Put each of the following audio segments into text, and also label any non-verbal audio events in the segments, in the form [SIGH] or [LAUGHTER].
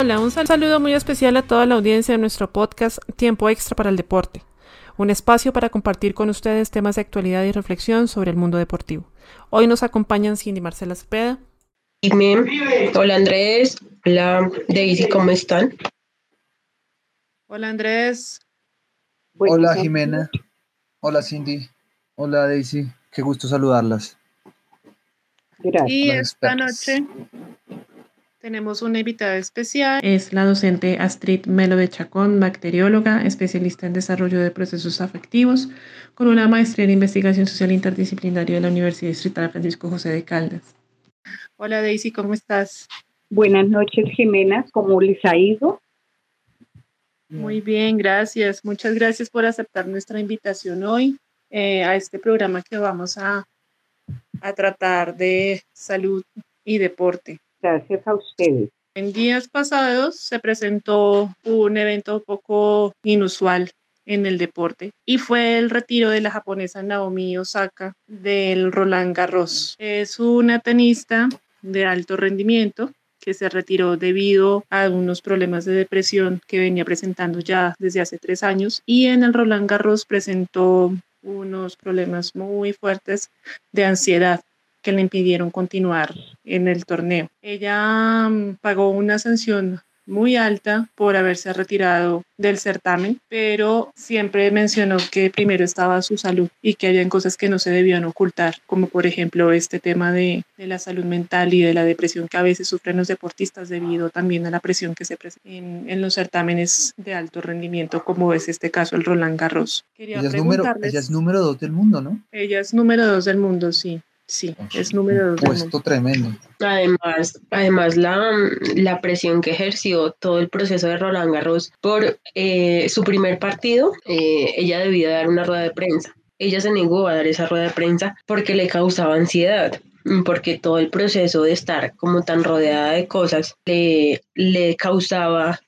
Hola, un saludo muy especial a toda la audiencia de nuestro podcast Tiempo Extra para el Deporte, un espacio para compartir con ustedes temas de actualidad y reflexión sobre el mundo deportivo. Hoy nos acompañan Cindy Marcela Cepeda. Hola Andrés, hola Daisy, ¿cómo están? Hola Andrés. Hola Jimena, hola Cindy, hola Daisy, qué gusto saludarlas. Gracias. Y esta noche tenemos una invitada especial. Es la docente Astrid Melo de Chacón, bacterióloga, especialista en desarrollo de procesos afectivos, con una maestría en investigación social interdisciplinaria de la Universidad Distrital Francisco José de Caldas. Hola Daisy, ¿cómo estás? Buenas noches, Jimena. ¿Cómo les ha ido? Muy bien, gracias. Muchas gracias por aceptar nuestra invitación hoy eh, a este programa que vamos a, a tratar de salud y deporte. Gracias a ustedes. En días pasados se presentó un evento poco inusual en el deporte y fue el retiro de la japonesa Naomi Osaka del Roland Garros. Es una tenista de alto rendimiento que se retiró debido a unos problemas de depresión que venía presentando ya desde hace tres años y en el Roland Garros presentó unos problemas muy fuertes de ansiedad que le impidieron continuar en el torneo. Ella mm, pagó una sanción muy alta por haberse retirado del certamen, pero siempre mencionó que primero estaba su salud y que habían cosas que no se debían ocultar, como por ejemplo este tema de, la salud mental y de la depresión que a veces sufren los deportistas debido también a la presión que se presenta en, los certámenes de alto rendimiento, como es este caso el Roland Garros. ella, es número, ella es número dos del mundo, ¿no? Ella es número dos del mundo, sí. Sí, es número dos. Puesto tremendo. Además, además la, la, presión que ejerció todo el proceso de Roland Garros por eh, su primer partido, eh, ella debía dar una rueda de prensa. Ella se negó a dar esa rueda de prensa porque le causaba ansiedad, porque todo el proceso de estar como tan rodeada de cosas le, le causaba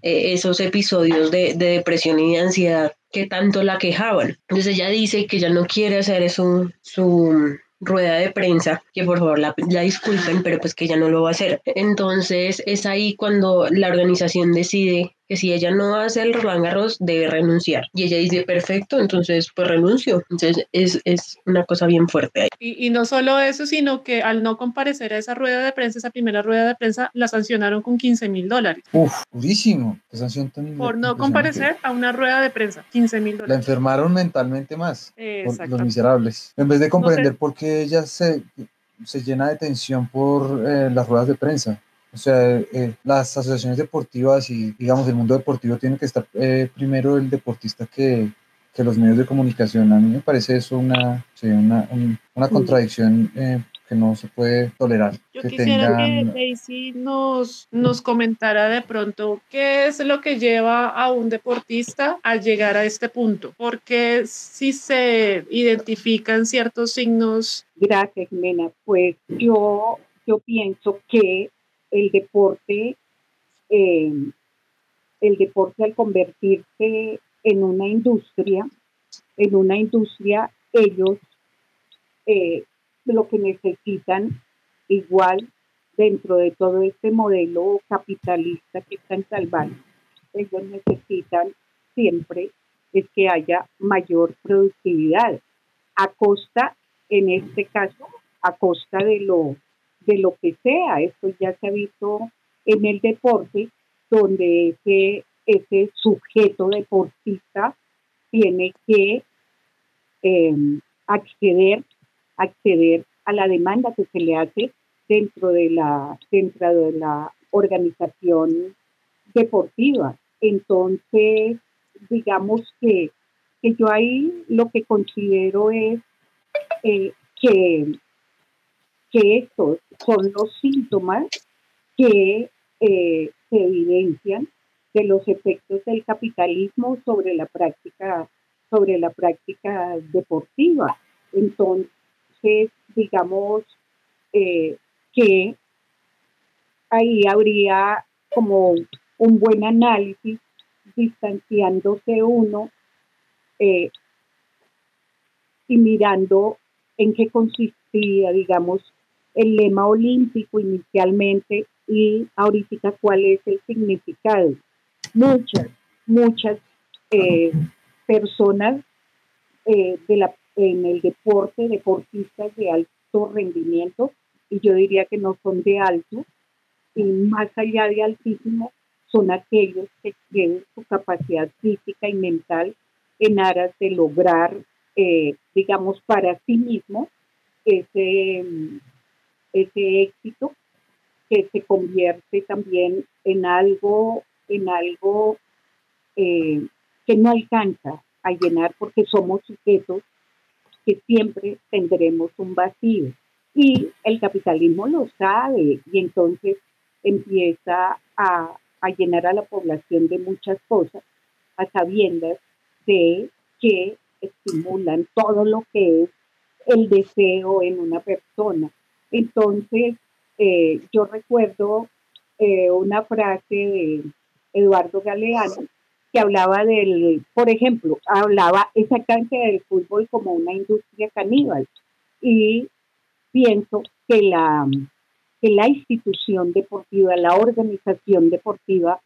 eh, esos episodios de, de depresión y de ansiedad que tanto la quejaban. Entonces ella dice que ya no quiere hacer eso su, rueda de prensa, que por favor la, disculpen, pero pues que ella no lo va a hacer. Entonces es ahí cuando la organización decide que si ella no hace el Roland Garros debe renunciar. Y ella dice, perfecto, entonces pues renuncio. Entonces es, es una cosa bien fuerte ahí. Y, y, no solo eso, sino que al no comparecer a esa rueda de prensa, esa primera rueda de prensa, la sancionaron con 15 mil dólares. Uf, durísimo. Por no comparecer a una rueda de prensa, 15 mil dólares. La enfermaron mentalmente más. Los miserables. En vez de comprender por qué ella se, se llena de tensión por eh, las ruedas de prensa. O sea, eh, las asociaciones deportivas y, digamos, el mundo deportivo tiene que estar eh, primero el deportista que, que, los medios de comunicación. A mí me parece eso una, una, una, contradicción eh, que no se puede tolerar. Yo quisiera que Daisy nos, nos comentara de pronto qué es lo que lleva a un deportista a llegar a este punto, porque si se identifican ciertos signos. Gracias, Mena. Pues yo, yo pienso que el deporte, eh, el deporte al convertirse en una industria, en una industria, ellos eh, lo que necesitan igual dentro de todo este modelo capitalista que están salvando, ellos necesitan siempre es que haya mayor productividad a costa, en este caso, a costa de lo de lo que sea. Esto ya se ha visto en el deporte, donde ese, ese sujeto deportista tiene que em, acceder, acceder a la demanda que se le hace dentro de la, dentro de la organización deportiva. Entonces, digamos que, que yo ahí lo que considero es eh, que que estos son los síntomas que eh, se evidencian de los efectos del capitalismo sobre la práctica sobre la práctica deportiva. Entonces, digamos eh, que ahí habría como un buen análisis distanciándose uno eh, y mirando en qué consistía, digamos, el lema olímpico inicialmente y ahorita cuál es el significado. Muchas, muchas eh, personas eh, de la, en el deporte, deportistas de alto rendimiento, y yo diría que no son de alto, y más allá de altísimo, son aquellos que tienen su capacidad física y mental en aras de lograr, eh, digamos, para sí mismo ese, ese éxito que se convierte también en algo, en algo eh, que no alcanza a llenar porque somos sujetos que siempre tendremos un vacío. Y el capitalismo lo sabe y entonces empieza a, a llenar a la población de muchas cosas a sabiendas de que estimulan todo lo que es el deseo en una persona. Entonces, eh, yo recuerdo eh, una frase de Eduardo Galeano que hablaba del, por ejemplo, hablaba exactamente del fútbol como una industria caníbal. Y pienso que la, que la institución deportiva, la organización deportiva,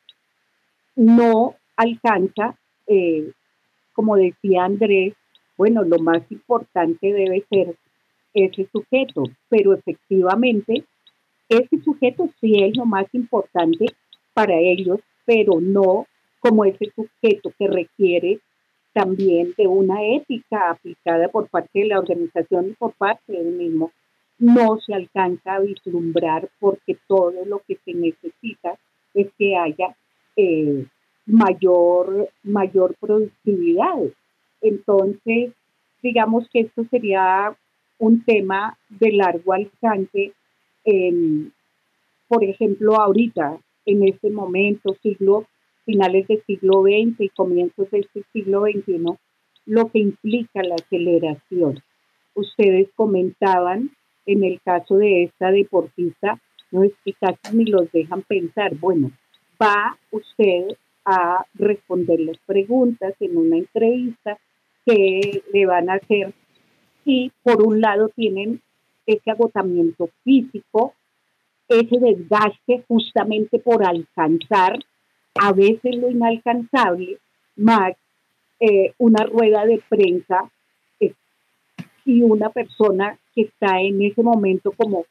no alcanza, eh, como decía Andrés, bueno, lo más importante debe ser ese sujeto, pero efectivamente ese sujeto sí es lo más importante para ellos, pero no como ese sujeto que requiere también de una ética aplicada por parte de la organización y por parte del mismo, no se alcanza a vislumbrar porque todo lo que se necesita es que haya eh, mayor, mayor productividad. Entonces, digamos que esto sería un tema de largo alcance por ejemplo, ahorita, en este momento, siglo, finales del siglo XX y comienzos de este siglo XXI, lo que implica la aceleración. Ustedes comentaban en el caso de esta deportista, no es que casi ni los dejan pensar, bueno, va usted a responder las preguntas en una entrevista que le van a hacer y por un lado tienen ese agotamiento físico, ese desgaste justamente por alcanzar a veces lo inalcanzable, más eh, una rueda de prensa eh, y una persona que está en ese momento como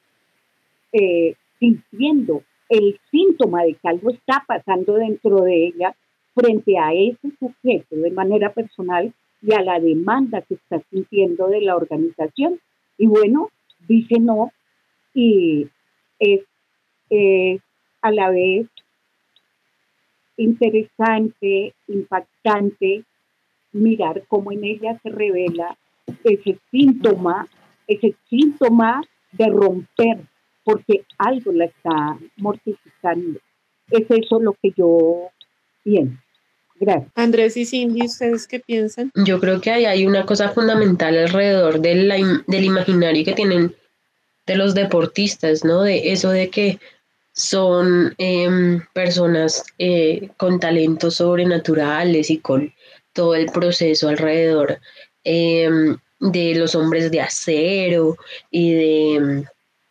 eh, sintiendo el síntoma de que algo está pasando dentro de ella frente a ese sujeto de manera personal y a la demanda que está sintiendo de la organización. Y bueno, dice no y es a la vez interesante, impactante mirar cómo en ella se revela ese síntoma, ese síntoma de romper, porque algo la está mortificando. Es eso lo que yo pienso. Gracias. Andrés y Cindy, ¿ustedes qué piensan? Yo creo que hay una cosa fundamental alrededor del, del imaginario que tienen de los deportistas, ¿no? De eso de que son em, personas eh, con talentos sobrenaturales y con todo el proceso alrededor em, de los hombres de acero y de,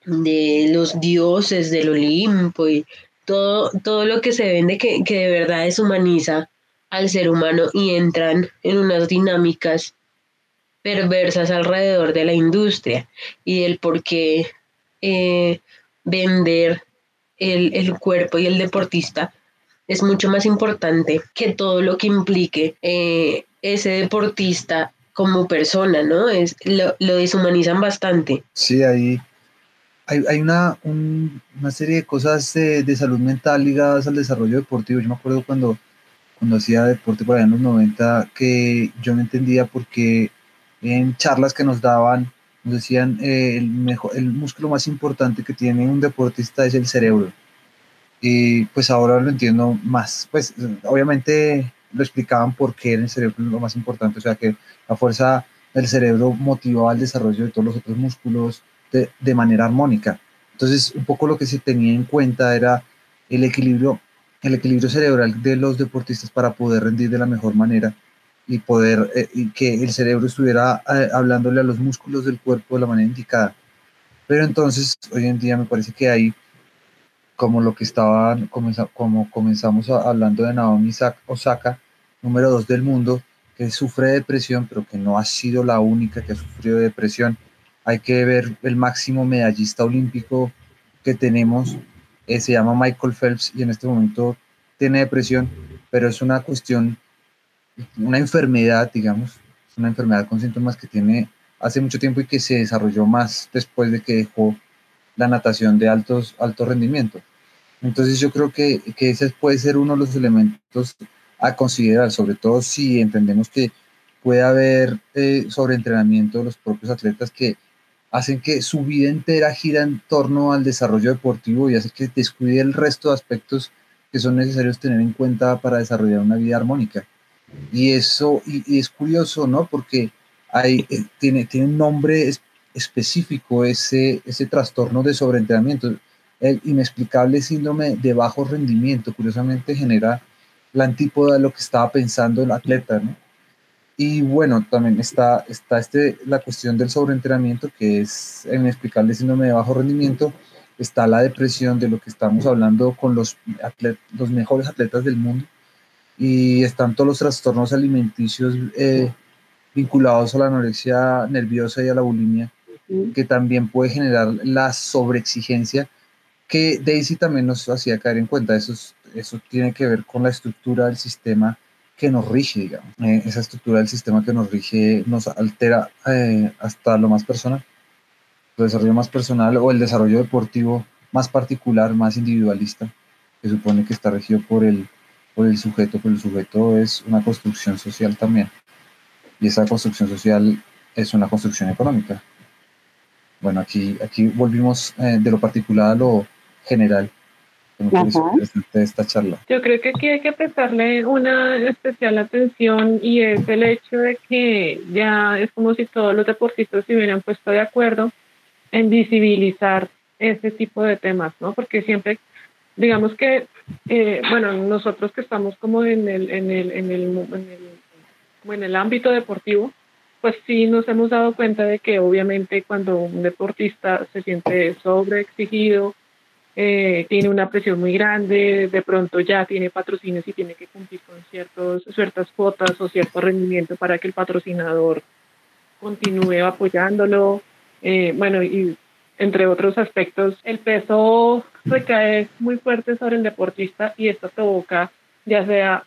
de, los dioses del Olimpo y todo, todo lo que se vende que, que de verdad deshumaniza al ser humano y entran en unas dinámicas perversas alrededor de la industria y del por qué eh, vender el, cuerpo y el deportista es mucho más importante que todo lo que implique eh, ese deportista como persona, ¿no? Es, lo, deshumanizan bastante. Sí, ahí hay, hay una, una, serie de cosas de, salud mental ligadas al desarrollo deportivo. Yo me acuerdo cuando, cuando hacía deporte por allá en los 90 que yo no entendía por qué en charlas que nos daban nos decían, eh, el, mejor, el músculo más importante que tiene un deportista es el cerebro. Y pues ahora lo entiendo más. Pues obviamente lo explicaban por qué el cerebro lo más importante, o sea que la fuerza del cerebro motivaba el desarrollo de todos los otros músculos de, de manera armónica. Entonces, un poco lo que se tenía en cuenta era el equilibrio, el equilibrio cerebral de los deportistas para poder rendir de la mejor manera y poder eh, que el cerebro estuviera eh, hablándole a los músculos del cuerpo de la manera indicada. Pero entonces, hoy en día me parece que hay como lo que estaban, como comenzamos hablando de Naomi Osaka, número dos del mundo, que sufre depresión, pero que no ha sido la única que ha sufrido depresión. Hay que ver el máximo medallista olímpico que tenemos, eh, se llama Michael Phelps y en este momento tiene depresión, pero es una cuestión, una enfermedad, digamos, una enfermedad con síntomas que tiene hace mucho tiempo y que se desarrolló más después de que dejó la natación de altos, alto rendimiento. Entonces yo creo que, que ese puede ser uno de los elementos a considerar, sobre todo si entendemos que puede haber eh, sobreentrenamiento de los propios atletas que hacen que su vida entera gira en torno al desarrollo deportivo y hace que descuide el resto de aspectos que son necesarios tener en cuenta para desarrollar una vida armónica. Y eso, y, es curioso, ¿no? Porque hay, eh, tiene, tiene un nombre específico ese, ese trastorno de sobreentrenamiento. El inexplicable síndrome de bajo rendimiento, curiosamente, genera la antípoda de lo que estaba pensando el atleta, ¿no? Y bueno, también está, está este, la cuestión del sobreentrenamiento, que es inexplicable síndrome de bajo rendimiento, está la depresión de lo que estamos hablando con los, los mejores atletas del mundo, y están todos los trastornos alimenticios eh, vinculados a la anorexia nerviosa y a la bulimia, que también puede generar la sobreexigencia, que Daisy también nos hacía caer en cuenta. Eso, eso tiene que ver con la estructura del sistema que nos rige, digamos. Eh, esa estructura del sistema que nos rige nos altera eh, hasta lo más personal, el desarrollo más personal o el desarrollo deportivo más particular, más individualista, que supone que está regido por el, por el sujeto, pero el sujeto es una construcción social también. Y esa construcción social es una construcción económica. Bueno, aquí, aquí volvimos eh, de lo particular a lo general esta charla. Yo creo que aquí hay que prestarle una especial atención y es el hecho de que ya es como si todos los deportistas se hubieran puesto de acuerdo en visibilizar ese tipo de temas, ¿no? Porque siempre, digamos que, eh, bueno, nosotros que estamos como en el, en el, en el, en el, como en el ámbito deportivo, pues sí nos hemos dado cuenta de que obviamente cuando un deportista se siente sobreexigido, eh, tiene una presión muy grande, de pronto ya tiene patrocinios y tiene que cumplir con ciertos, ciertas cuotas o cierto rendimiento para que el patrocinador continúe apoyándolo. Eh, bueno, y entre otros aspectos, el peso recae muy fuerte sobre el deportista y esto provoca ya sea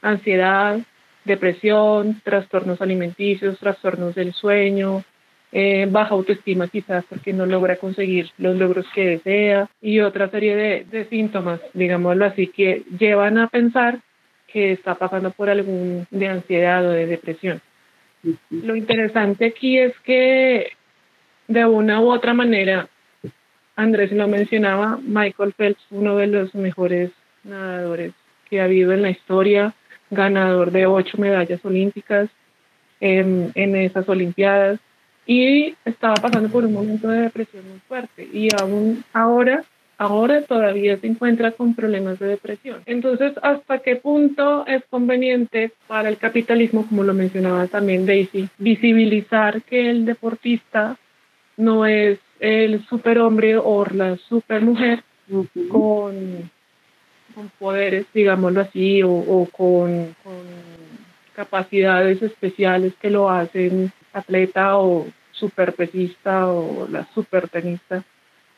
ansiedad, depresión, trastornos alimenticios, trastornos del sueño, eh, baja autoestima quizás porque no logra conseguir los logros que desea y otra serie de, de, síntomas, digámoslo así, que llevan a pensar que está pasando por algún de ansiedad o de depresión. Lo interesante aquí es que de una u otra manera, Andrés lo mencionaba, Michael Phelps, uno de los mejores nadadores que ha habido en la historia, ganador de ocho medallas olímpicas en, en esas Olimpiadas, y estaba pasando por un momento de depresión muy fuerte y aún ahora ahora todavía se encuentra con problemas de depresión. Entonces, ¿hasta qué punto es conveniente para el capitalismo, como lo mencionaba también Daisy, visibilizar que el deportista no es el superhombre o la supermujer con, con poderes, digámoslo así, o, o con, con capacidades especiales que lo hacen atleta o super pesista o la super tenista,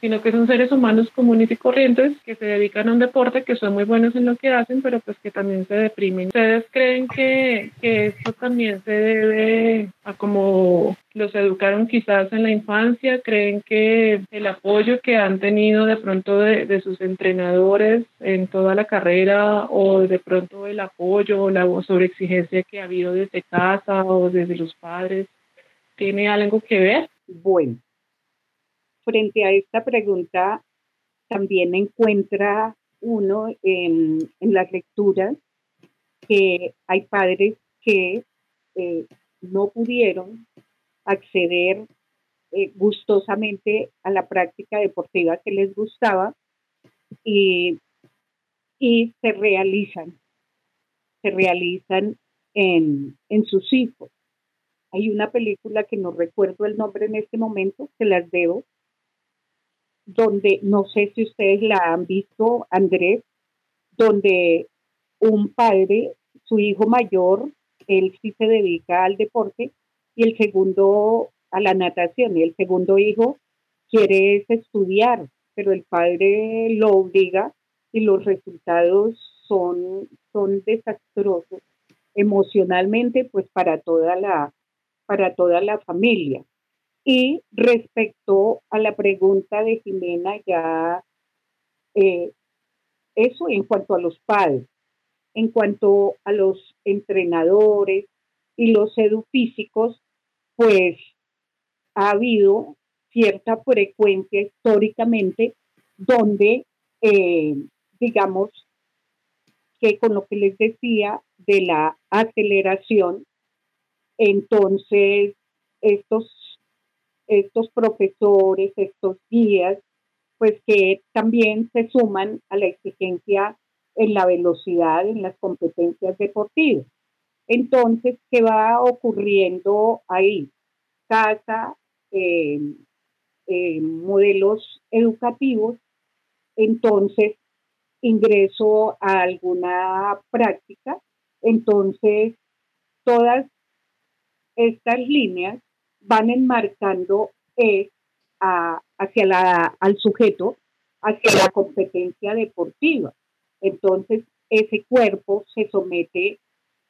sino que son seres humanos comunes y corrientes que se dedican a un deporte, que son muy buenos en lo que hacen, pero pues que también se deprimen. ¿Ustedes creen que, que esto también se debe a como los educaron quizás en la infancia? ¿Creen que el apoyo que han tenido de pronto de, de sus entrenadores en toda la carrera o de pronto el apoyo o la sobreexigencia que ha habido desde casa o desde los padres tiene algo que ver? Bueno, frente a esta pregunta, también encuentra uno en, las lecturas que hay padres que eh, no pudieron acceder eh, gustosamente a la práctica deportiva que les gustaba y, y se realizan, se realizan en, en sus hijos. Hay una película que no recuerdo el nombre en este momento, se las debo, donde no sé si ustedes la han visto, Andrés, donde un padre, su hijo mayor, él sí se dedica al deporte, y el segundo a la natación, y el segundo hijo quiere estudiar, pero el padre lo obliga y los resultados son, son desastrosos emocionalmente, pues para toda la, para toda la familia. Y respecto a la pregunta de Jimena, ya eh, eso en cuanto a los padres, en cuanto a los entrenadores y los edufísicos, pues ha habido cierta frecuencia históricamente donde, eh, digamos, que con lo que les decía de la aceleración, entonces estos, estos profesores, estos guías, pues que también se suman a la exigencia en la velocidad, en las competencias deportivas. Entonces, ¿qué va ocurriendo ahí? Casa, eh, eh, modelos educativos, entonces ingreso a alguna práctica, entonces todas estas líneas van enmarcando hacia la, al sujeto, hacia la competencia deportiva. Entonces, ese cuerpo se somete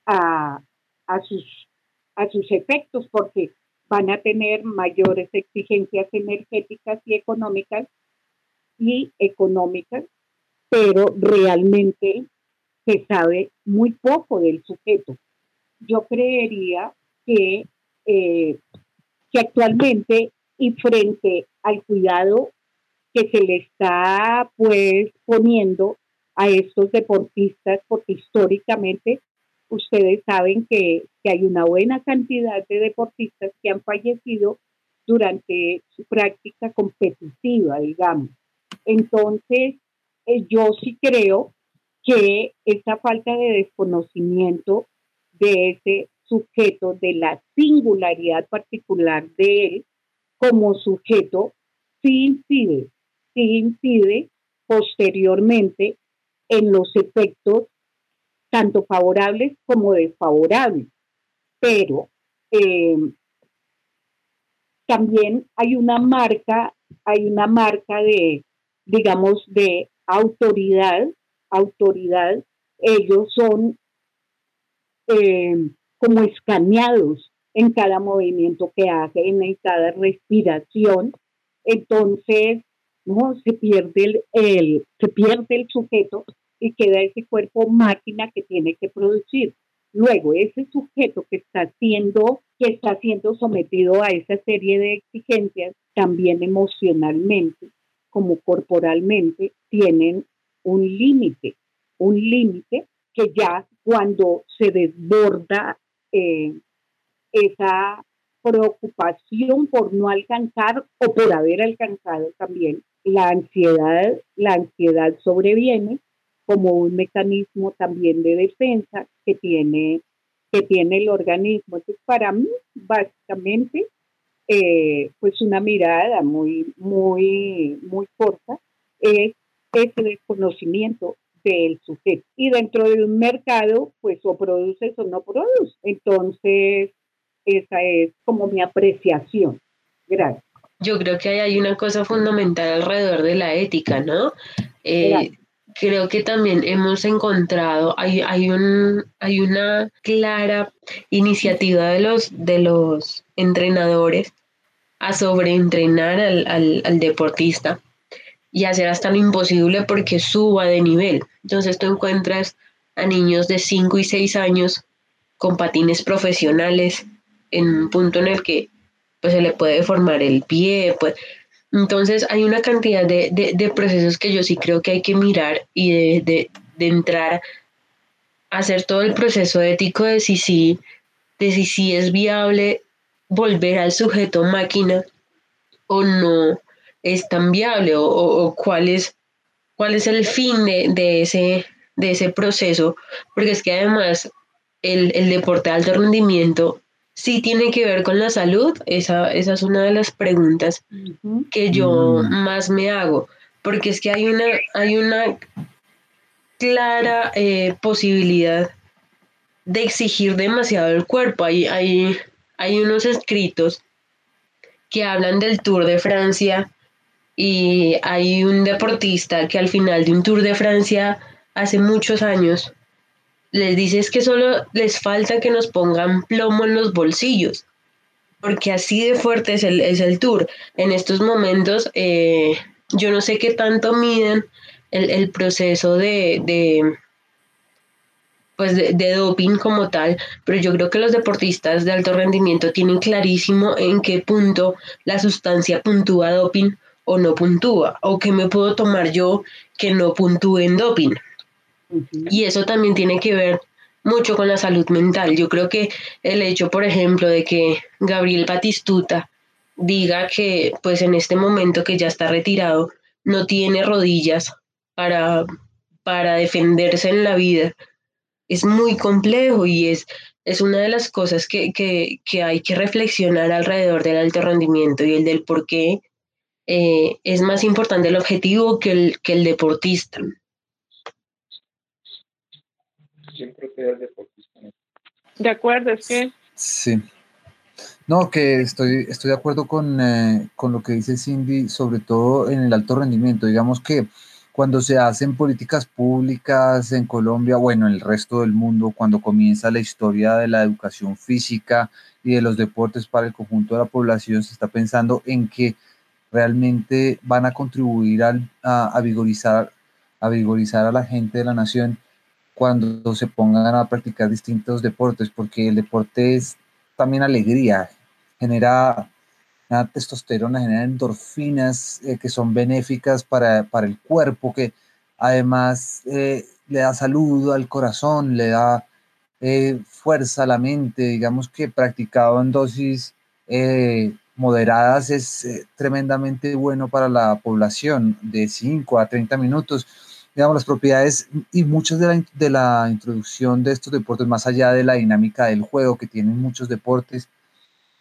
a, a, sus, a sus efectos porque van a tener mayores exigencias energéticas y económicas y económicas, pero realmente se sabe muy poco del sujeto. Yo creería que, eh, que actualmente y frente al cuidado que se le está pues poniendo a estos deportistas, porque históricamente ustedes saben que, hay una buena cantidad de deportistas que han fallecido durante su práctica competitiva, digamos. Entonces, eh, yo sí creo que esta falta de desconocimiento de ese sujeto, de la singularidad particular de él como sujeto, sí incide, sí incide posteriormente en los efectos tanto favorables como desfavorables. Pero eh, también hay una marca, hay una marca de, digamos, de autoridad, autoridad, ellos son eh, como escaneados en cada movimiento que hacen, en cada respiración. Entonces, no se pierde el se pierde el sujeto y queda ese cuerpo máquina que tiene que producir. Luego, ese sujeto que está siendo, que está siendo sometido a esa serie de exigencias, también emocionalmente como corporalmente, tienen un límite, un límite que ya cuando se desborda eh, esa preocupación por no alcanzar o por haber alcanzado también, la ansiedad, la ansiedad sobreviene como un mecanismo también de defensa que tiene, que tiene el organismo. Entonces, para mí, básicamente, eh, pues una mirada muy, muy, muy corta es ese desconocimiento del sujeto. Y dentro de un mercado, pues o produces o no produces. Entonces, esa es como mi apreciación. Gracias. Yo creo que hay una cosa fundamental alrededor de la ética, ¿no? Eh, creo que también hemos encontrado, hay, hay, un, hay una clara iniciativa de los, de los entrenadores a sobreentrenar al, al, al deportista y hacer hasta lo imposible porque suba de nivel. Entonces tú encuentras a niños de 5 y 6 años con patines profesionales en un punto en el que pues se le puede formar el pie, pues entonces hay una cantidad de, procesos que yo sí creo que hay que mirar y de, entrar a hacer todo el proceso ético de si sí, de si sí es viable volver al sujeto máquina o no es tan viable o, cuál, es, cuál es el fin de, ese, de ese proceso, porque es que además el, el deporte de alto rendimiento sí tiene que ver con la salud? Esa, esa es una de las preguntas que yo mm. más me hago, porque es que hay una, hay una clara eh, posibilidad de exigir demasiado el cuerpo. Hay, hay, hay unos escritos que hablan del Tour de Francia y hay un deportista que al final de un Tour de Francia hace muchos años les dices que solo les falta que nos pongan plomo en los bolsillos, porque así de fuerte es el, es el tour. En estos momentos, eh, yo no sé qué tanto miden el, proceso de, de pues de, de, doping como tal, pero yo creo que los deportistas de alto rendimiento tienen clarísimo en qué punto la sustancia puntúa doping o no puntúa, o qué me puedo tomar yo que no puntúe en doping. Y eso también tiene que ver mucho con la salud mental. Yo creo que el hecho, por ejemplo, de que Gabriel Batistuta diga que pues en este momento que ya está retirado no tiene rodillas para, para defenderse en la vida, es muy complejo y es, es una de las cosas que, hay que reflexionar alrededor del alto rendimiento y el del por qué eh, es más importante el objetivo que el, que el deportista siempre deportista. De acuerdo, es que... Sí. No, que estoy, estoy de acuerdo con, eh, con lo que dice Cindy, sobre todo en el alto rendimiento. Digamos que cuando se hacen políticas públicas en Colombia, bueno, en el resto del mundo, cuando comienza la historia de la educación física y de los deportes para el conjunto de la población, se está pensando en que realmente van a contribuir a, a, vigorizar, a vigorizar a la gente de la nación cuando se pongan a practicar distintos deportes, porque el deporte es también alegría, genera testosterona, genera endorfinas eh, que son benéficas para, el cuerpo, que además eh, le da salud al corazón, le da eh, fuerza a la mente, digamos que practicado en dosis moderadas es tremendamente bueno para la población, de 5 a 30 minutos digamos, las propiedades y muchas de la, de la introducción de estos deportes, más allá de la dinámica del juego que tienen muchos deportes,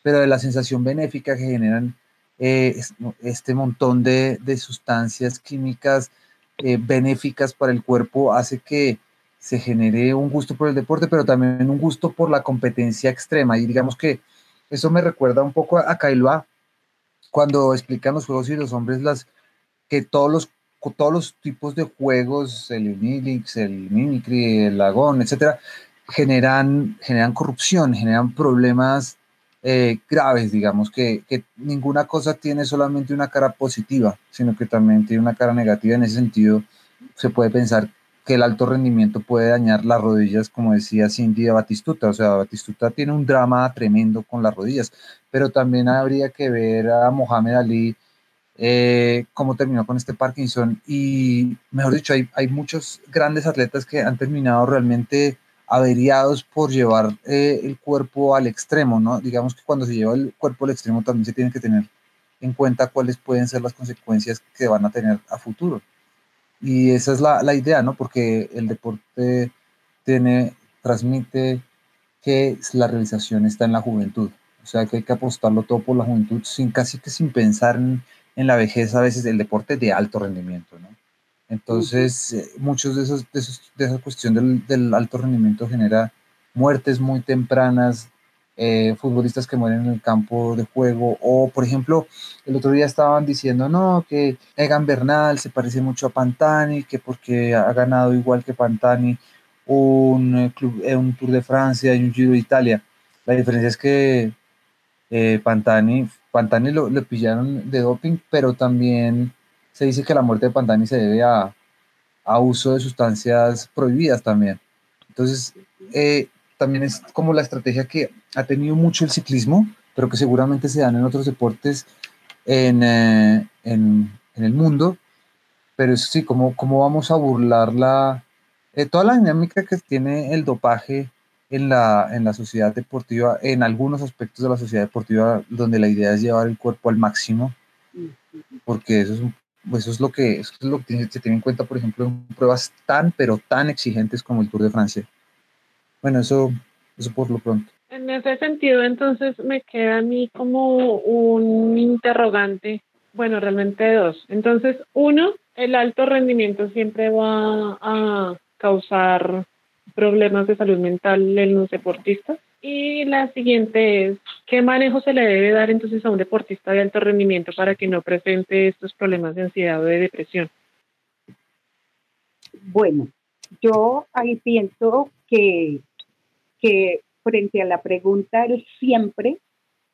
pero de la sensación benéfica que generan eh, este montón de, de sustancias químicas eh, benéficas para el cuerpo, hace que se genere un gusto por el deporte, pero también un gusto por la competencia extrema. Y digamos que eso me recuerda un poco a, a cuando explican los juegos y los hombres, las, que todos los todos los tipos de juegos, el Unilix, el Mimicry, el Lagón, etcétera, generan, generan corrupción, generan problemas eh, graves, digamos, que, que, ninguna cosa tiene solamente una cara positiva, sino que también tiene una cara negativa. En ese sentido, se puede pensar que el alto rendimiento puede dañar las rodillas, como decía Cindy de Batistuta. O sea, Batistuta tiene un drama tremendo con las rodillas, pero también habría que ver a Mohamed Ali eh, cómo terminó con este Parkinson. Y mejor dicho, hay, hay muchos grandes atletas que han terminado realmente averiados por llevar eh, el cuerpo al extremo, ¿no? Digamos que cuando se lleva el cuerpo al extremo también se tiene que tener en cuenta cuáles pueden ser las consecuencias que van a tener a futuro. Y esa es la, la idea, ¿no? Porque el deporte tiene, transmite que la realización está en la juventud. O sea que hay que apostarlo todo por la juventud, sin casi que sin pensar en, en la vejez a veces el deporte de alto rendimiento, ¿no? Entonces, eh, muchos de esos, de, de esa cuestión del, del, alto rendimiento genera muertes muy tempranas, eh, futbolistas que mueren en el campo de juego, o por ejemplo, el otro día estaban diciendo, no, que Egan Bernal se parece mucho a Pantani, que porque ha ganado igual que Pantani un, eh, club, un Tour de Francia y un Giro de Italia. La diferencia es que Pantani Pantani lo, le pillaron de doping, pero también se dice que la muerte de Pantani se debe a, uso de sustancias prohibidas también. Entonces, eh, también es como la estrategia que ha tenido mucho el ciclismo, pero que seguramente se dan en otros deportes en, eh, el mundo. Pero eso sí, ¿cómo, cómo vamos a burlar la, eh, toda la dinámica que tiene el dopaje en la, en la sociedad deportiva, en algunos aspectos de la sociedad deportiva, donde la idea es llevar el cuerpo al máximo, porque eso es, eso es lo que, eso es lo que se tiene en cuenta, por ejemplo, en pruebas tan, pero tan exigentes como el Tour de Francia. Bueno, eso, eso por lo pronto. En ese sentido, entonces me queda a mí como un interrogante, bueno, realmente dos. Entonces, uno, el alto rendimiento siempre va a causar problemas de salud mental en los deportistas. Y la siguiente es, ¿qué manejo se le debe dar entonces a un deportista de alto rendimiento para que no presente estos problemas de ansiedad o de depresión? Bueno, yo ahí pienso que, que frente a la pregunta, el siempre,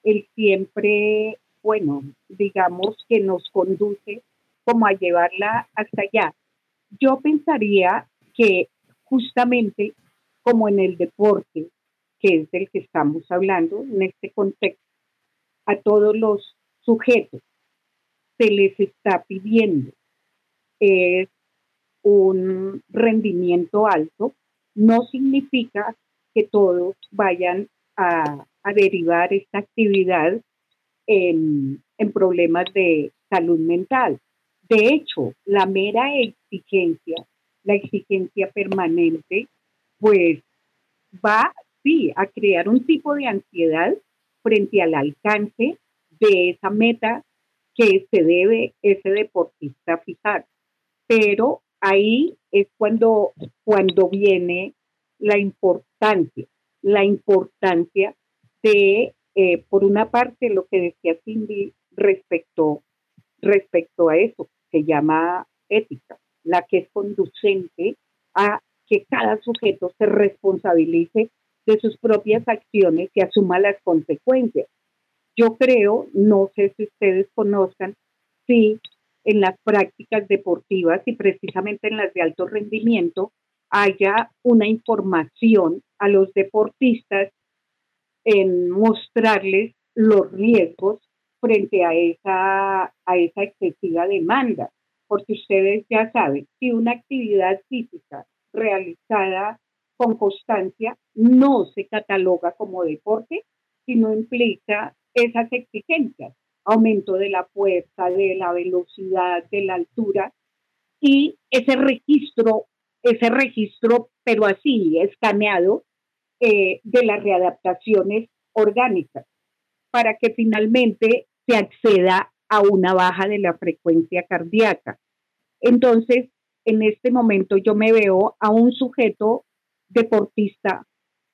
el siempre, bueno, digamos que nos conduce como a llevarla hasta allá. Yo pensaría que justamente como en el deporte, que es del que estamos hablando en este contexto, a todos los sujetos se les está pidiendo es un rendimiento alto, no significa que todos vayan a, derivar esta actividad en, en problemas de salud mental. De hecho, la mera exigencia, la exigencia permanente, pues va sí, a crear un tipo de ansiedad frente al alcance de esa meta que se debe ese deportista fijar. Pero ahí es cuando, cuando viene la importancia, la importancia de, eh, por una parte, lo que decía Cindy respecto, respecto a eso, se llama ética, la que es conducente a que cada sujeto se responsabilice de sus propias acciones y asuma las consecuencias. Yo creo, no sé si ustedes conozcan, si en las prácticas deportivas y precisamente en las de alto rendimiento haya una información a los deportistas en mostrarles los riesgos frente a esa, a esa excesiva demanda. Porque ustedes ya saben, si una actividad física realizada con constancia no se cataloga como deporte, sino implica esas exigencias, aumento de la fuerza, de la velocidad, de la altura y ese registro, ese registro, pero así escaneado, eh, de las readaptaciones orgánicas, para que finalmente se acceda a una baja de la frecuencia cardíaca. Entonces, en este momento yo me veo a un sujeto deportista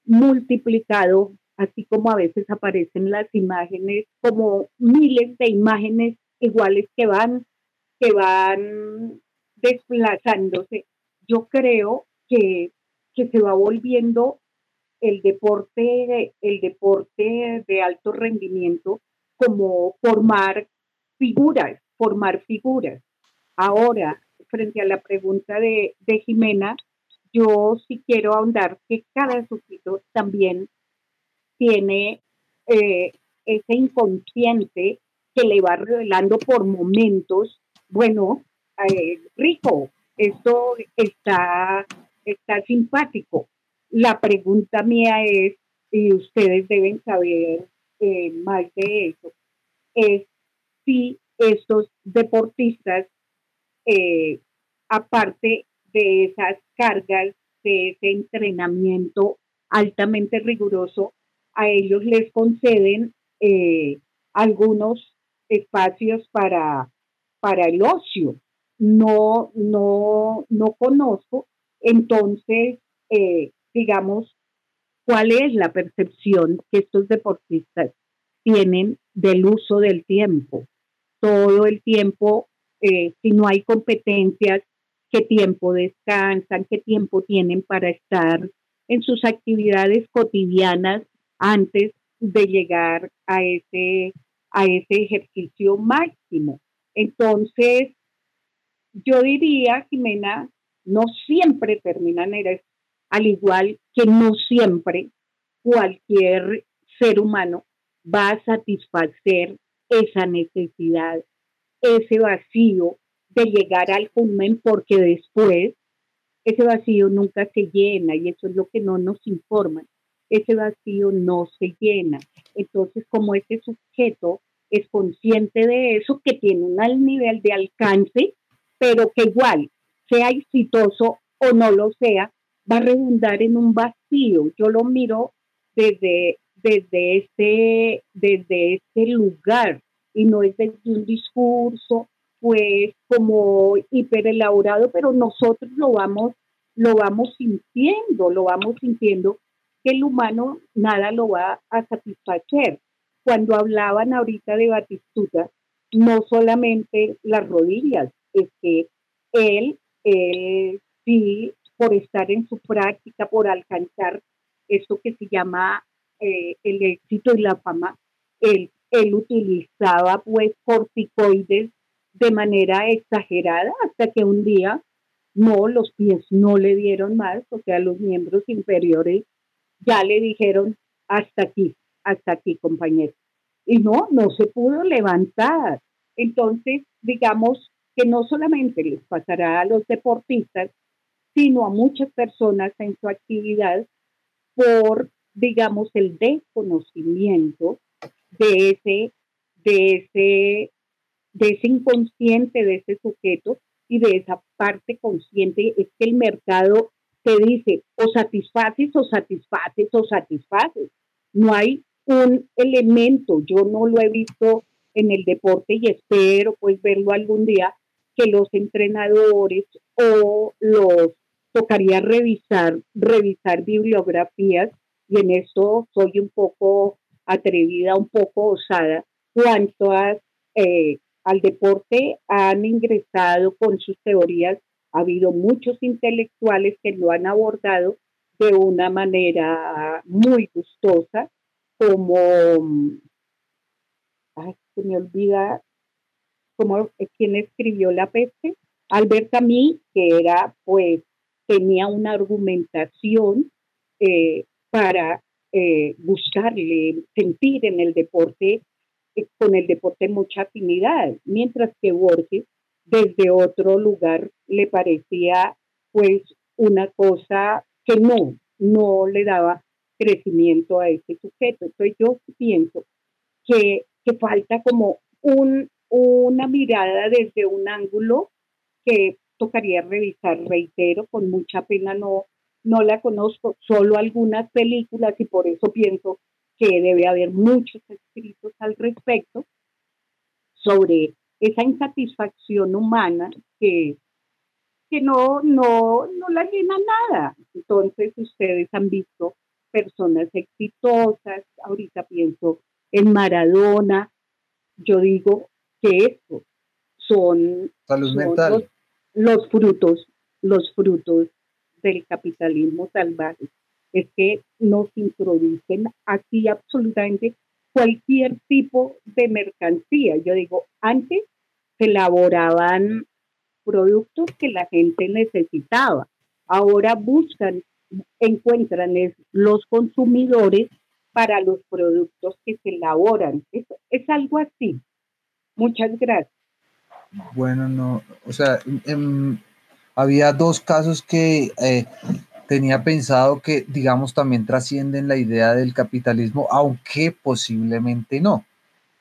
multiplicado, así como a veces aparecen las imágenes, como miles de imágenes iguales que van, que van desplazándose. Yo creo que, que se va volviendo el deporte, el deporte de alto rendimiento como formar figuras, formar figuras. Ahora, frente a la pregunta de, de Jimena, yo sí quiero ahondar que cada sujeto también tiene eh, ese inconsciente que le va revelando por momentos, bueno, eh, rico, esto está, está simpático. La pregunta mía es, y ustedes deben saber eh, más de eso, es si estos deportistas, aparte de esas cargas, de ese entrenamiento altamente riguroso, a ellos les conceden eh, algunos espacios para, para el ocio. No, no, no conozco, entonces, eh, digamos, cuál es la percepción que estos deportistas tienen del uso del tiempo. Todo el tiempo, eh, si no hay competencias, qué tiempo descansan, qué tiempo tienen para estar en sus actividades cotidianas antes de llegar a ese, a ese ejercicio máximo. Entonces, yo diría, Jimena, no siempre terminan al igual que no siempre cualquier ser humano va a satisfacer esa necesidad, ese vacío de llegar al culmen porque después ese vacío nunca se llena y eso es lo que no nos informan. Ese vacío no se llena. Entonces, como ese sujeto es consciente de eso, que tiene un nivel de alcance, pero que igual sea exitoso o no lo sea, va a redundar en un vacío. Yo lo miro desde, desde ese, desde ese lugar y no es desde un discurso pues como hiperelaborado, pero nosotros lo vamos, lo vamos sintiendo, lo vamos sintiendo que el humano nada lo va a satisfacer. Cuando hablaban ahorita de Batistuta, no solamente las rodillas, es que él, él sí, por estar en su práctica, por alcanzar eso que se llama eh, el éxito y la fama, él, él utilizaba pues corticoides de manera exagerada hasta que un día no, los pies no le dieron más, o sea, los miembros inferiores ya le dijeron hasta aquí, hasta aquí, compañero. Y no, no se pudo levantar. Entonces, digamos que no solamente les pasará a los deportistas, sino a muchas personas en su actividad por, digamos, el desconocimiento de ese, de ese, de ese inconsciente de ese sujeto y de esa parte consciente es que el mercado te dice o satisfaces o satisfaces o satisfaces. No hay un elemento, yo no lo he visto en el deporte y espero pues verlo algún día, que los entrenadores o los tocaría revisar, revisar bibliografías y en eso soy un poco atrevida, un poco osada, cuántas eh, al deporte han ingresado con sus teorías. Ha habido muchos intelectuales que lo han abordado de una manera muy gustosa, como, se me olvida, como quien escribió La peste, Albert Camus, que era, pues, tenía una argumentación eh, para eh, buscarle, sentir en el deporte con el deporte mucha afinidad, mientras que Borges desde otro lugar le parecía pues una cosa que no, no le daba crecimiento a ese sujeto. Entonces yo pienso que, que falta como un, una mirada desde un ángulo que tocaría revisar, reitero, con mucha pena no, no la conozco, solo algunas películas y por eso pienso que debe haber muchos escritos al respecto sobre esa insatisfacción humana que, que no, no, no la llena nada. Entonces ustedes han visto personas exitosas, ahorita pienso en Maradona, yo digo que eso son, Los, los frutos, los frutos del capitalismo salvaje es que nos introducen aquí absolutamente cualquier tipo de mercancía. Yo digo, antes se elaboraban productos que la gente necesitaba. Ahora buscan, encuentran los consumidores para los productos que se elaboran. Es, es algo así. Muchas gracias. Bueno, no, o sea, em, había dos casos que eh, tenía pensado que, digamos, también trascienden la idea del capitalismo, aunque posiblemente no.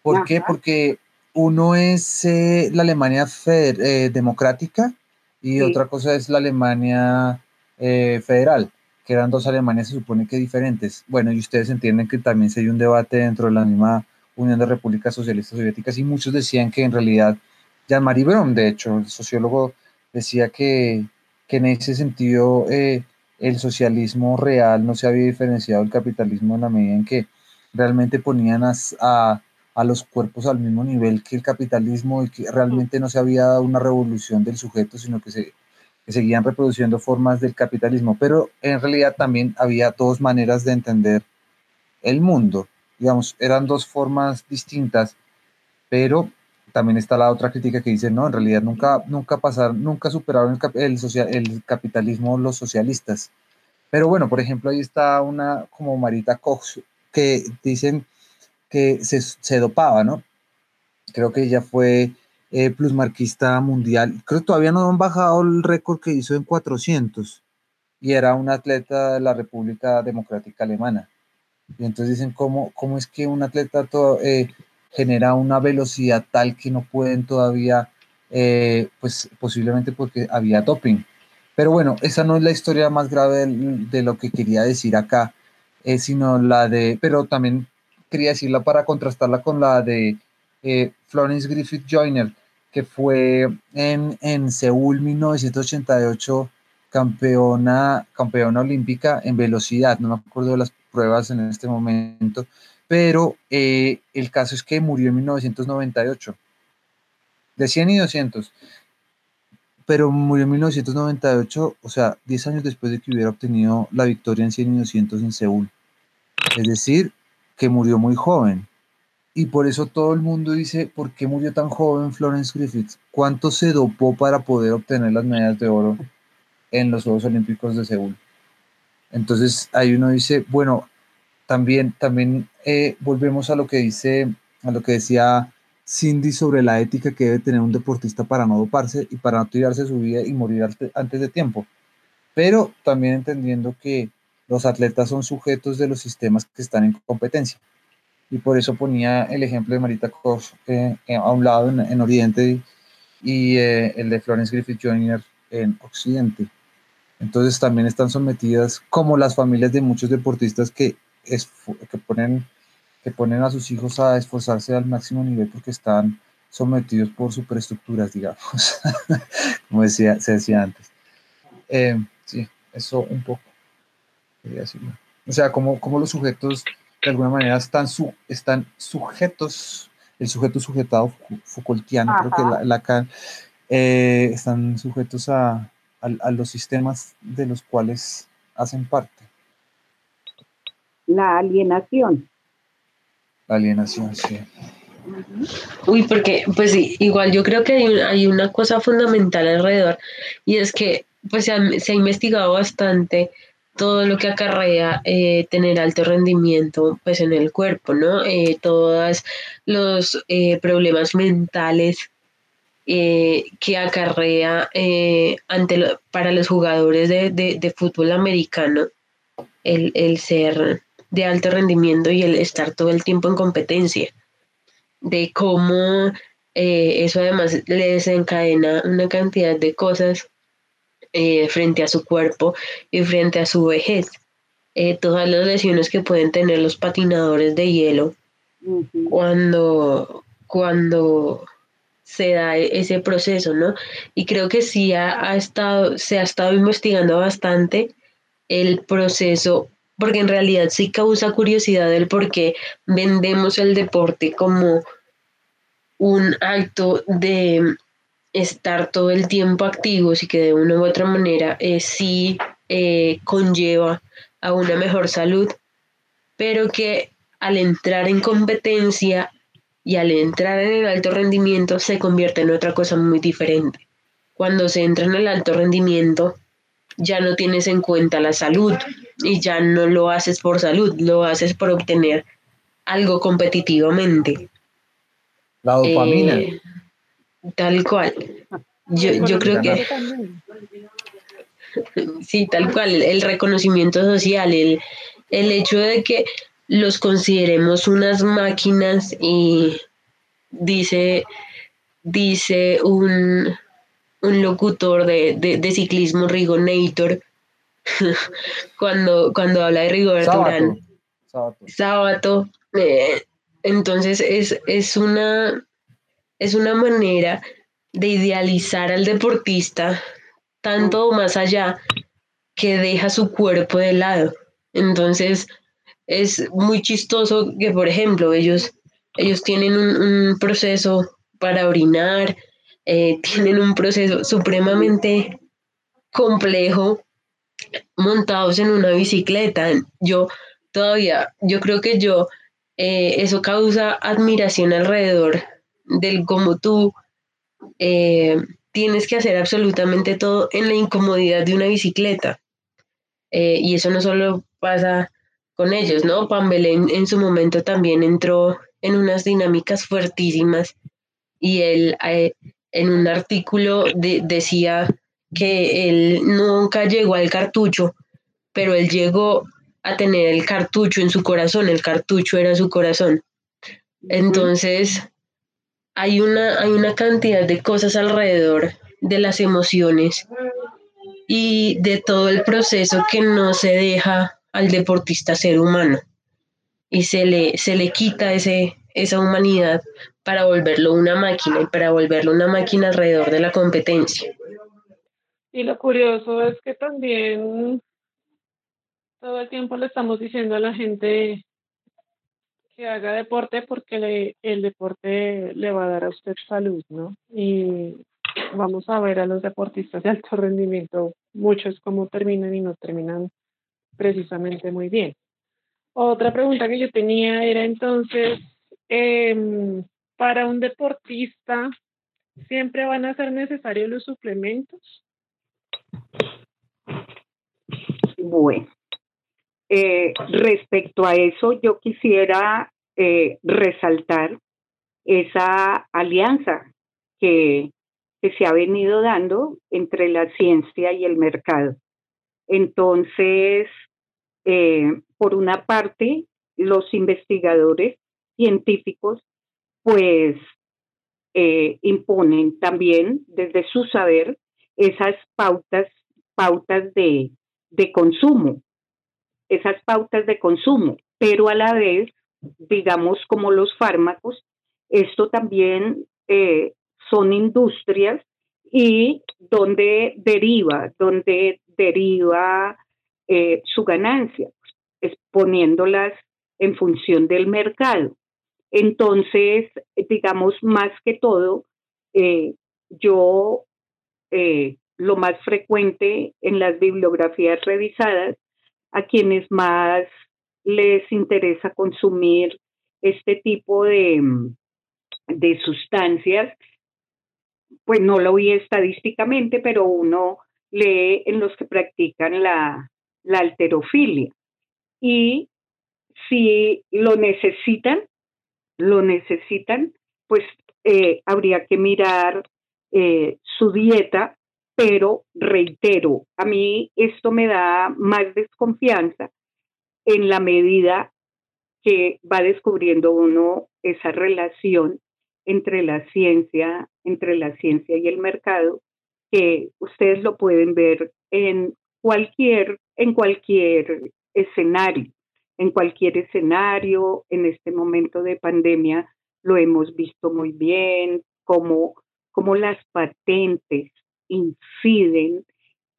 ¿Por qué? Porque uno es eh, la Alemania eh, democrática y otra cosa es la Alemania federal, que eran dos Alemanias se supone que diferentes. Bueno, y ustedes entienden que también se hay un debate dentro de la misma Unión de Repúblicas Socialistas Soviéticas y muchos decían que en realidad, Jean-Marie Brom, de hecho, el sociólogo, decía que, que en ese sentido el socialismo real no se había diferenciado del capitalismo en la medida en que realmente ponían a, los cuerpos al mismo nivel que el capitalismo y que realmente no se había dado una revolución del sujeto, sino que se seguían reproduciendo formas del capitalismo. Pero en realidad también había dos maneras de entender el mundo. Digamos, eran dos formas distintas, pero también está la otra crítica que dice, no, en realidad nunca, nunca pasaron, nunca superaron el, social, el capitalismo los socialistas. Pero bueno, por ejemplo, ahí está una como Marita Cox, que dicen que se, se dopaba, ¿no? Creo que ella fue eh, plusmarquista mundial. Creo que todavía no han bajado el récord que hizo en 400 y era una atleta de la República Democrática Alemana. Y entonces dicen, ¿cómo, cómo es que un atleta todo, eh, genera una velocidad tal que no pueden todavía, eh, pues posiblemente porque había doping. Pero bueno, esa no es la historia más grave de, lo que quería decir acá. eh, sino la de, pero también quería decirla para contrastarla con la de eh, Florence Griffith Joyner, que fue en, en Seúl 1988 campeona, campeona olímpica en velocidad, no me acuerdo de las pruebas en este momento, pero eh, el caso es que murió en 1998, de 100 y 200, pero murió en 1998, o sea, 10 años después de que hubiera obtenido la victoria en 100 y 200 en Seúl. Es decir, que murió muy joven. Y por eso todo el mundo dice, ¿por qué murió tan joven Florence Griffiths? ¿Cuánto se dopó para poder obtener las medallas de oro en los Juegos Olímpicos de Seúl? Entonces ahí uno dice, bueno, también, también eh, volvemos a lo que dice, a lo que decía Cindy sobre la ética que debe tener un deportista para no doparse y para no tirarse su vida y morir antes de tiempo. Pero también entendiendo que los atletas son sujetos de los sistemas que están en competencia y por eso ponía el ejemplo de Marita Koch eh, eh, a un lado en, Oriente y, el de Florence Griffith Jr. en Occidente. Entonces también están sometidas como las familias de muchos deportistas que, que, ponen, que ponen a sus hijos a esforzarse al máximo nivel porque están sometidos por superestructuras, digamos, [LAUGHS] como decía, se decía antes. sí, eso un poco, O sea, como, como los sujetos de alguna manera están, su, están sujetos, el sujeto sujetado Foucaultiano, creo que la, eh, están sujetos a, los sistemas de los cuales hacen parte. La alienación. La alienación, sí. Uy, porque pues igual yo creo que hay, una cosa fundamental alrededor y es que pues se ha investigado bastante todo lo que acarrea eh, tener alto rendimiento pues en el cuerpo, ¿no? Eh, todos los eh, problemas mentales que acarrea ante para los jugadores de, fútbol americano el, el, ser de alto rendimiento y el estar todo el tiempo en competencia, de cómo eso además le desencadena una cantidad de cosas eh, frente a su cuerpo y frente a su vejez. Eh, todas las lesiones que pueden tener los patinadores de hielo cuando, cuando se da ese proceso, ¿no? Y creo que sí ha, estado, se ha estado investigando bastante el proceso, porque en realidad sí causa curiosidad el por qué vendemos el deporte como un acto de estar todo el tiempo activos y que de una u otra manera sí eh, conlleva a una mejor salud, pero que al entrar en competencia y al entrar en el alto rendimiento se convierte en otra cosa muy diferente. Cuando se entra en el alto rendimiento, ya no tienes en cuenta la salud y ya no lo haces por salud, lo haces por obtener algo competitivamente. La dopamina. Eh, Tal cual. Yo, yo creo que... Sí, tal cual, el reconocimiento social, el, el hecho de que los consideremos unas máquinas y dice, dice un, un locutor de, de, ciclismo, Rigonator, [LAUGHS] cuando, cuando habla de Rigoberto Urán. Sábato. Eh, entonces es, es una es una manera de idealizar al deportista tanto más allá que deja su cuerpo de lado. Entonces, es muy chistoso que, por ejemplo, ellos, ellos tienen un, proceso para orinar, eh, tienen un proceso supremamente complejo montados en una bicicleta. Yo todavía, yo creo que yo, eh, eso causa admiración alrededor del cómo tú eh, tienes que hacer absolutamente todo en la incomodidad de una bicicleta. Eh, y eso no solo pasa con ellos, ¿no? Pambelé en, su momento también entró en unas dinámicas fuertísimas y él en un artículo decía que él nunca llegó al cartucho, pero él llegó a tener el cartucho en su corazón, el cartucho era su corazón. Entonces, hay una, hay una cantidad de cosas alrededor de las emociones y de todo el proceso que no se deja al deportista ser humano y se le, se le quita ese, esa humanidad para volverlo una máquina y para volverlo una máquina alrededor de la competencia. Y lo curioso es que también todo el tiempo le estamos diciendo a la gente que haga deporte porque el deporte le va a dar a usted salud, ¿no? Y vamos a ver a los deportistas de alto rendimiento, muchos cómo terminan y no terminan precisamente muy bien. Otra pregunta que yo tenía era entonces, em, para un deportista, ¿siempre van a ser necesarios los suplementos? Bueno, eh, respecto a eso, yo quisiera eh, resaltar esa alianza que, se ha venido dando entre la ciencia y el mercado. Entonces, eh, por una parte, los investigadores científicos, pues, imponen también desde su saber esas pautas, pautas de, de consumo esas pautas de consumo, pero a la vez, digamos, como los fármacos, esto también eh, son industrias y donde deriva, donde deriva eh, su ganancia, exponiéndolas en función del mercado. Entonces, digamos, más que todo, eh, yo lo más frecuente en las bibliografías revisadas a quienes más les interesa consumir este tipo de, de sustancias, pues no lo vi estadísticamente, pero uno lee en los que practican la, la alterofilia. Y si lo necesitan, lo necesitan, pues eh, habría que mirar eh, su dieta pero reitero, a mí esto me da más desconfianza en la medida que va descubriendo uno esa relación entre la ciencia, entre la ciencia y el mercado, que ustedes lo pueden ver en cualquier, en cualquier escenario, en cualquier escenario, en este momento de pandemia lo hemos visto muy bien, como, como las patentes inciden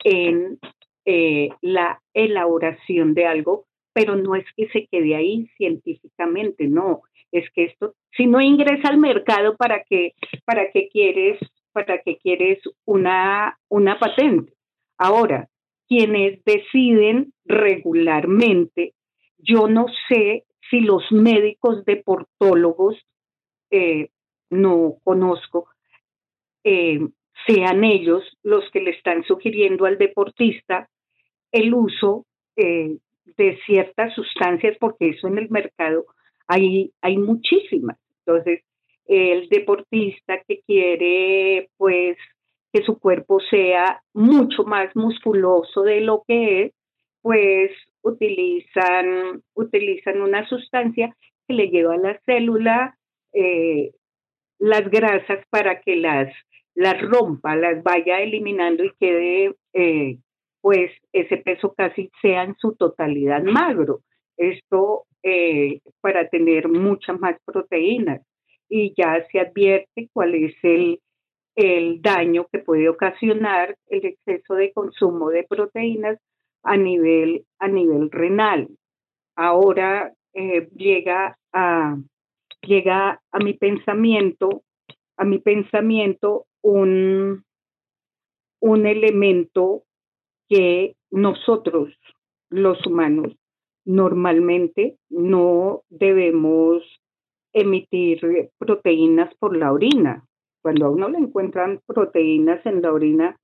en eh, la elaboración de algo, pero no es que se quede ahí científicamente, no, es que esto, si no ingresa al mercado, ¿para qué, para qué quieres, para qué quieres una, una patente? Ahora, quienes deciden regularmente, yo no sé si los médicos deportólogos, eh, no conozco, eh, sean ellos los que le están sugiriendo al deportista el uso eh, de ciertas sustancias, porque eso en el mercado hay, hay muchísimas. Entonces, el deportista que quiere, pues, que su cuerpo sea mucho más musculoso de lo que es, pues utilizan, utilizan una sustancia que le lleva a la célula eh, las grasas para que las las rompa, las vaya eliminando y quede, eh, pues ese peso casi sea en su totalidad magro. Esto eh, para tener muchas más proteínas y ya se advierte cuál es el, el daño que puede ocasionar el exceso de consumo de proteínas a nivel, a nivel renal. Ahora eh, llega, a, llega a mi pensamiento, a mi pensamiento un, un elemento que nosotros, los humanos, normalmente no debemos emitir proteínas por la orina. Cuando a uno le encuentran proteínas en la orina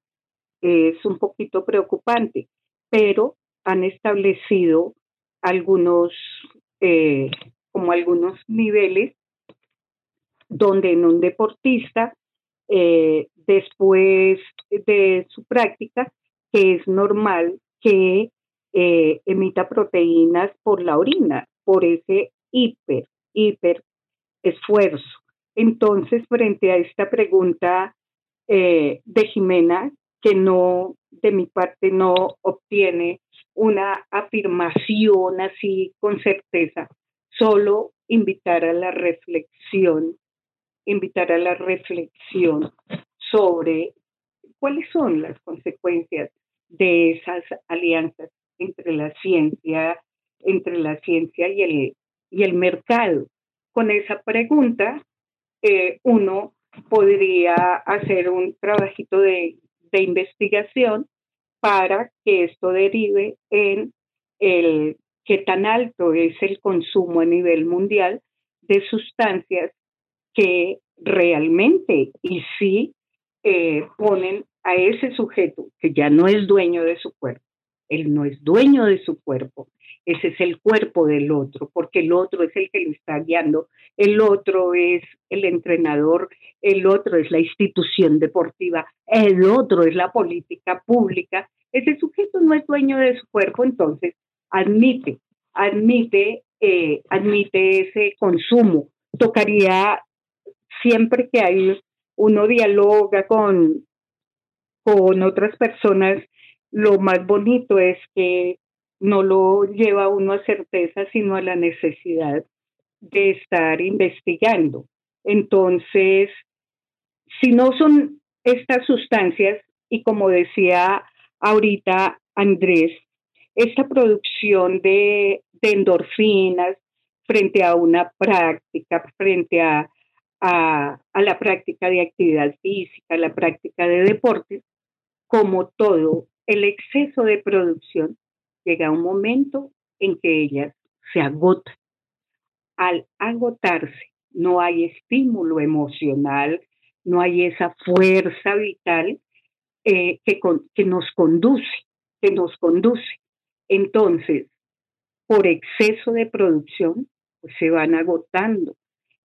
es un poquito preocupante, pero han establecido algunos, eh, como algunos niveles donde en un deportista eh, después de su práctica, que es normal que eh, emita proteínas por la orina, por ese hiper, hiper esfuerzo. Entonces, frente a esta pregunta eh, de Jimena, que no, de mi parte, no obtiene una afirmación así con certeza, solo invitar a la reflexión, invitar a la reflexión sobre cuáles son las consecuencias de esas alianzas entre la ciencia, entre la ciencia y el, y el mercado. Con esa pregunta, eh, uno podría hacer un trabajito de, de investigación para que esto derive en el qué tan alto es el consumo a nivel mundial de sustancias que realmente y sí eh, ponen a ese sujeto que ya no es dueño de su cuerpo, él no es dueño de su cuerpo, ese es el cuerpo del otro, porque el otro es el que lo está guiando, el otro es el entrenador, el otro es la institución deportiva, el otro es la política pública. Ese sujeto no es dueño de su cuerpo, entonces admite, admite, eh, admite ese consumo. Tocaría siempre que hay uno dialoga con, con otras personas, lo más bonito es que no lo lleva uno a certeza, sino a la necesidad de estar investigando. Entonces, si no son estas sustancias, y como decía ahorita Andrés, esta producción de, de endorfinas frente a una práctica, frente a a, la práctica de actividad física, a la práctica de deporte, como todo, el exceso de producción llega un momento en que ellas se agotan. Al agotarse, no hay estímulo emocional, no hay esa fuerza vital eh, que, que nos conduce, que nos conduce. Entonces, por exceso de producción, pues se van agotando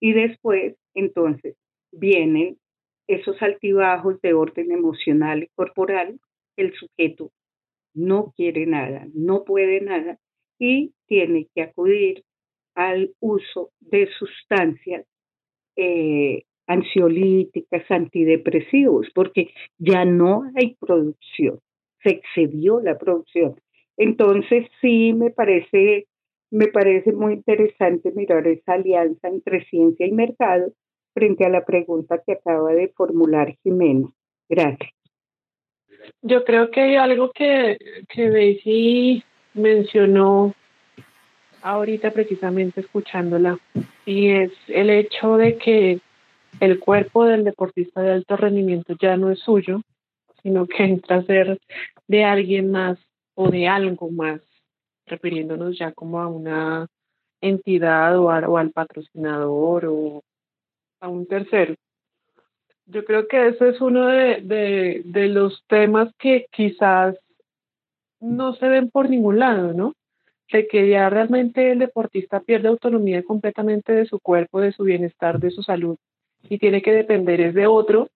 y después entonces vienen esos altibajos de orden emocional y corporal, el sujeto no quiere nada, no puede nada y tiene que acudir al uso de sustancias eh, ansiolíticas, antidepresivos, porque ya no hay producción, se excedió la producción. Entonces sí me parece, me parece muy interesante mirar esa alianza entre ciencia y mercado frente a la pregunta que acaba de formular Jimena. Gracias. Yo creo que hay algo que, que Daisy mencionó ahorita precisamente escuchándola y es el hecho de que el cuerpo del deportista de alto rendimiento ya no es suyo, sino que entra a ser de alguien más o de algo más, refiriéndonos ya como a una entidad o, o al patrocinador o a un tercero. Yo creo que ese es uno de, de, los temas que quizás no se ven por ningún lado, ¿no? De que ya realmente el deportista pierde autonomía completamente de su cuerpo, de su bienestar, de su salud, y tiene que depender es de otro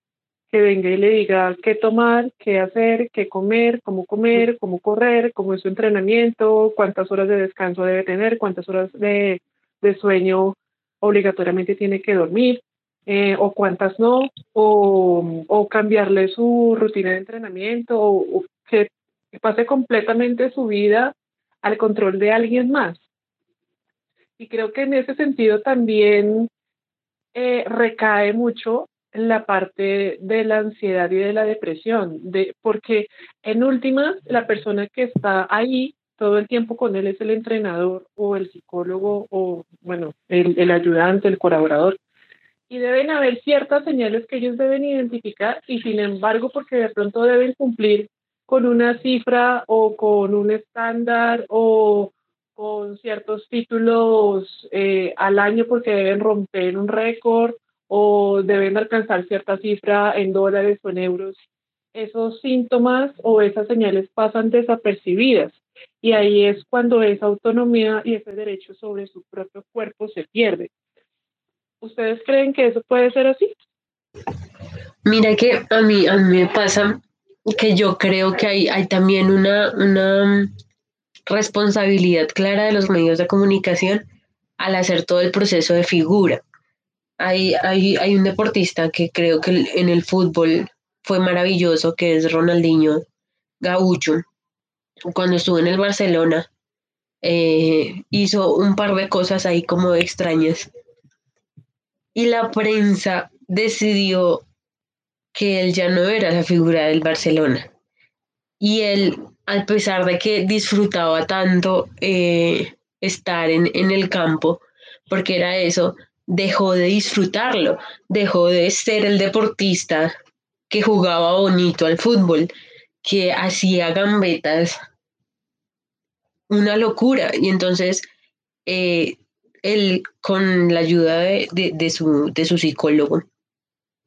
que venga y le diga qué tomar, qué hacer, qué comer, cómo comer, cómo correr, cómo es su entrenamiento, cuántas horas de descanso debe tener, cuántas horas de, de sueño obligatoriamente tiene que dormir. Eh, o cuántas no, o, cambiarle su rutina de entrenamiento, o, que pase completamente su vida al control de alguien más. Y creo que en ese sentido también eh, recae mucho la parte de la ansiedad y de la depresión, de, porque en últimas la persona que está ahí todo el tiempo con él es el entrenador o el psicólogo o, bueno, el ayudante, el colaborador y deben haber ciertas señales que ellos deben identificar y sin embargo porque de pronto deben cumplir con una cifra o con un estándar o con ciertos títulos eh, al año porque deben romper un récord o deben alcanzar cierta cifra en dólares o en euros, esos síntomas o esas señales pasan desapercibidas y ahí es cuando esa autonomía y ese derecho sobre su propio cuerpo se pierde. ¿Ustedes creen que eso puede ser así? Mira que a mí, a mí me pasa que yo creo que hay, hay también una, una responsabilidad clara de los medios de comunicación al hacer todo el proceso de figura. Hay, hay, hay un deportista que creo que en el fútbol fue maravilloso, que es Ronaldinho Gaucho. cuando estuvo en el Barcelona, eh, hizo un par de cosas ahí como extrañas. Y la prensa decidió que él ya no era la figura del Barcelona. Y él, a pesar de que disfrutaba tanto eh, estar en, en el campo, porque era eso, dejó de disfrutarlo, dejó de ser el deportista que jugaba bonito al fútbol, que hacía gambetas, una locura. Y entonces eh, él, con la ayuda de, su, de su psicólogo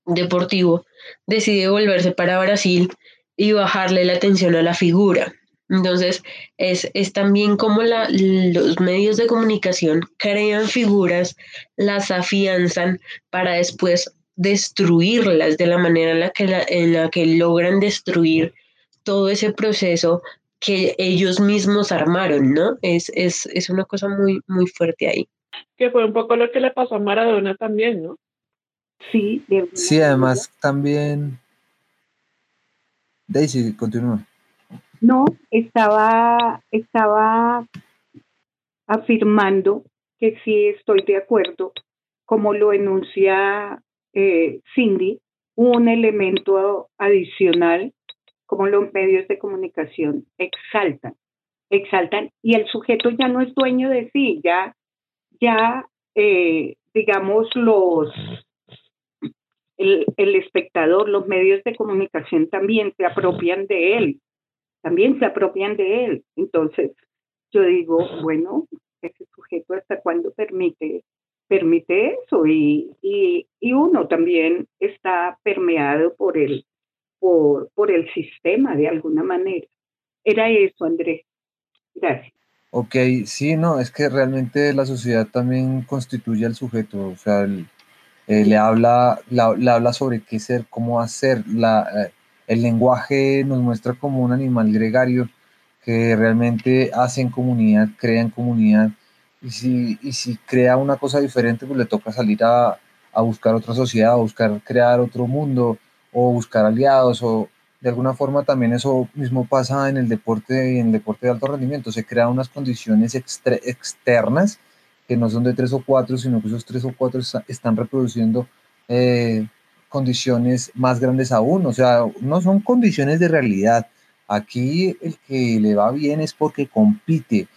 deportivo, decide volverse para Brasil y bajarle la atención a la figura. Entonces, es, es también como la, los medios de comunicación crean figuras, las afianzan para después destruirlas de la manera en la que, en la que logran destruir todo ese proceso que ellos mismos armaron, ¿no? Es, es, es una cosa muy, muy fuerte ahí. Que fue un poco lo que le pasó a Maradona también, ¿no? Sí, sí, además también. Daisy, continúa. No, estaba, estaba afirmando que sí estoy de acuerdo, como lo enuncia eh, Cindy, un elemento adicional como los medios de comunicación exaltan, exaltan y el sujeto ya no es dueño de sí, ya, ya eh, digamos los el, el, espectador, los medios de comunicación también se apropian de él también se apropian de él. Entonces, yo digo, bueno, ese sujeto hasta cuándo permite, permite eso y, y, y, uno también está permeado por el, por, por el sistema de alguna manera. Era eso, Andrés. Gracias. Ok, sí, no, es que realmente la sociedad también constituye al sujeto, o sea, eh, le, habla, le habla sobre qué ser, cómo hacer, la, eh, el lenguaje nos muestra como un animal gregario que realmente hace en comunidad, crea en comunidad, y si, y si crea una cosa diferente, pues le toca salir a, a buscar otra sociedad, a buscar crear otro mundo, o buscar aliados, o de alguna forma también eso mismo pasa en el deporte y en el deporte de alto rendimiento, se crean unas condiciones externas que no son de tres o cuatro, sino que esos tres o cuatro están reproduciendo eh, condiciones más grandes aún, o sea, no son condiciones de realidad. Aquí el que le va bien es porque compite,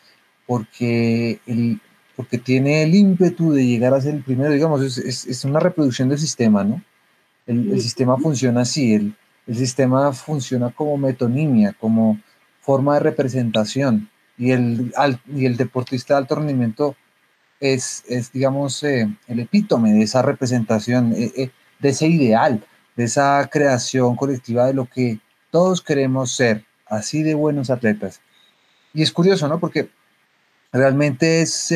porque, el, porque tiene el ímpetu de llegar a ser el primero, digamos, es, es, una reproducción del sistema, ¿no? El, el sistema funciona así, el, el, sistema funciona como metonimia, como forma de representación, y el, y el deportista de alto rendimiento es, es digamos, eh, el epítome de esa representación. Eh, eh, de ese ideal, de esa creación colectiva de lo que todos queremos ser, así de buenos atletas. Y es curioso, ¿no? Porque realmente es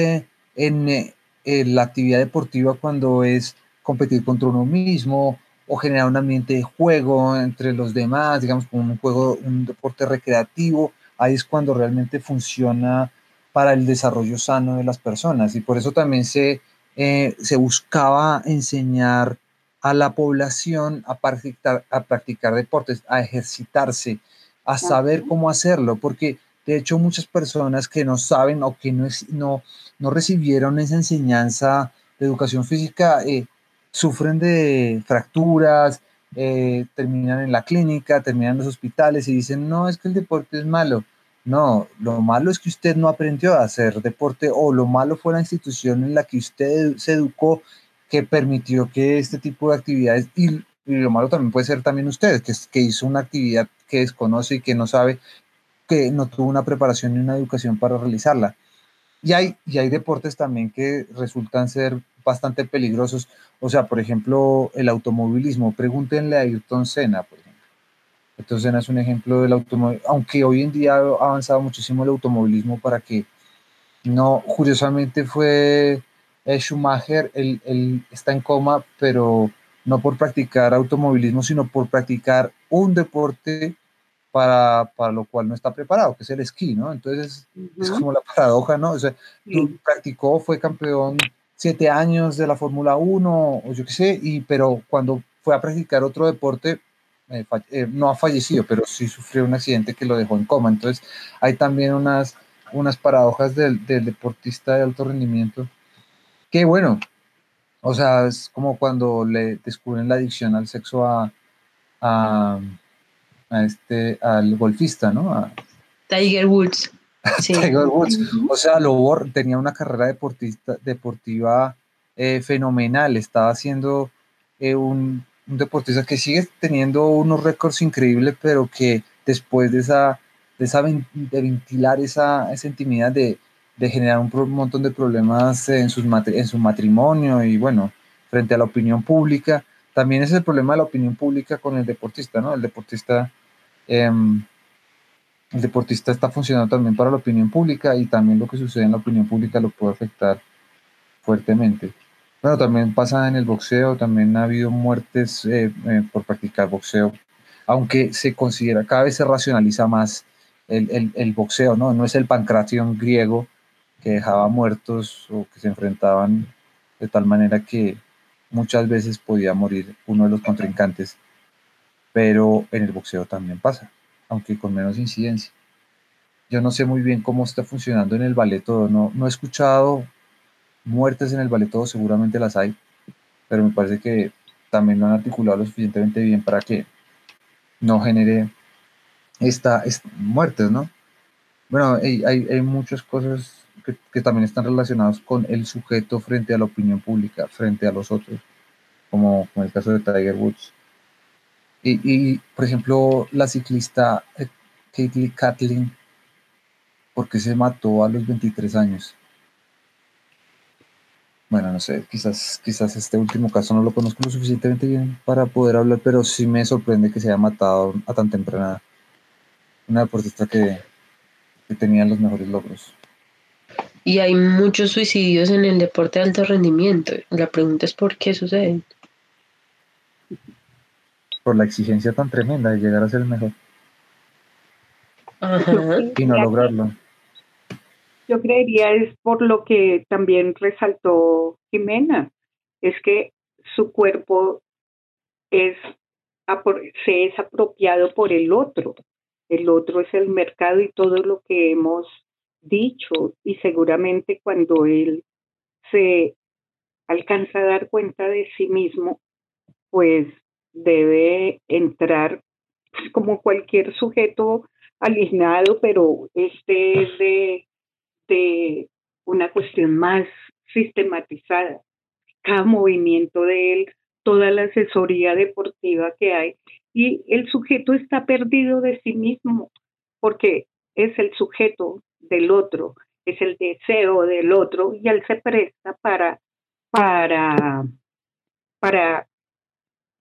en, la actividad deportiva cuando es competir contra uno mismo o generar un ambiente de juego entre los demás, digamos, como un juego, un deporte recreativo, ahí es cuando realmente funciona para el desarrollo sano de las personas. Y por eso también se, eh, se buscaba enseñar a la población a practicar, a practicar deportes, a ejercitarse, a saber cómo hacerlo, porque de hecho muchas personas que no saben o que no, es, no, no recibieron esa enseñanza de educación física eh, sufren de fracturas, eh, terminan en la clínica, terminan en los hospitales y dicen, no, es que el deporte es malo. No, lo malo es que usted no aprendió a hacer deporte o lo malo fue la institución en la que usted se educó que permitió que este tipo de actividades, y, lo malo también puede ser también usted, que, que hizo una actividad que desconoce y que no sabe, que no tuvo una preparación ni una educación para realizarla. Y hay, y hay deportes también que resultan ser bastante peligrosos. O sea, por ejemplo, el automovilismo. Pregúntenle a Ayrton Senna, por ejemplo. Ayrton Senna es un ejemplo del automovilismo, aunque hoy en día ha avanzado muchísimo el automovilismo para que no, curiosamente fue Schumacher, él, está en coma, pero no por practicar automovilismo, sino por practicar un deporte para, para, lo cual no está preparado, que es el esquí, ¿no? Entonces es como la paradoja, ¿no? O sea, practicó, fue campeón siete años de la Fórmula 1, o yo qué sé, y, pero cuando fue a practicar otro deporte, eh, eh, no ha fallecido, pero sí sufrió un accidente que lo dejó en coma. Entonces, hay también unas, unas paradojas del, deportista de alto rendimiento que, bueno, o sea, es como cuando le descubren la adicción al sexo a, a, este, al golfista, ¿no? Tiger Woods. [LAUGHS] Tiger Woods. O sea, Lobo tenía una carrera deportista, deportiva eh, fenomenal, estaba haciendo un un deportista que sigue teniendo unos récords increíbles, pero que después de esa, de, esa, de ventilar esa, esa intimidad, de, de generar un, montón de problemas en, sus, en su matrimonio y bueno, frente a la opinión pública, también es el problema de la opinión pública con el deportista, ¿no? El deportista, em, el deportista está funcionando también para la opinión pública y también lo que sucede en la opinión pública lo puede afectar fuertemente. Bueno, también pasa en el boxeo, también ha habido muertes eh, eh, por practicar boxeo, aunque se considera, cada vez se racionaliza más el, boxeo, ¿no? No es el pancration griego que dejaba muertos o que se enfrentaban de tal manera que muchas veces podía morir uno de los contrincantes, pero en el boxeo también pasa, aunque con menos incidencia. Yo no sé muy bien cómo está funcionando en el ballet todo, no, no he escuchado Muertes en el ballet todo seguramente las hay, pero me parece que también lo han articulado lo suficientemente bien para que no genere esta, muertes, ¿no? Bueno, hay, hay, muchas cosas que, también están relacionadas con el sujeto frente a la opinión pública, frente a los otros, como, como el caso de Tiger Woods. Y, y por ejemplo, la ciclista Caitlin eh, Kathleen, porque se mató a los 23 años? bueno, no sé, quizás, quizás este último caso no lo conozco lo suficientemente bien para poder hablar, pero sí me sorprende que se haya matado a tan temprana una deportista que, que tenía los mejores logros. Y hay muchos suicidios en el deporte de alto rendimiento. La pregunta es por qué suceden. Por la exigencia tan tremenda de llegar a ser el mejor. Ajá. Y no lograrlo. Yo creería es por lo que también resaltó Jimena, es que su cuerpo es, se es apropiado por el otro. El otro es el mercado y todo lo que hemos dicho y seguramente cuando él se alcanza a dar cuenta de sí mismo, pues debe entrar pues, como cualquier sujeto alienado, pero este es de de una cuestión más sistematizada. Cada movimiento de él, toda la asesoría deportiva que hay, y el sujeto está perdido de sí mismo, porque es el sujeto del otro, es el deseo del otro, y él se presta para, para, para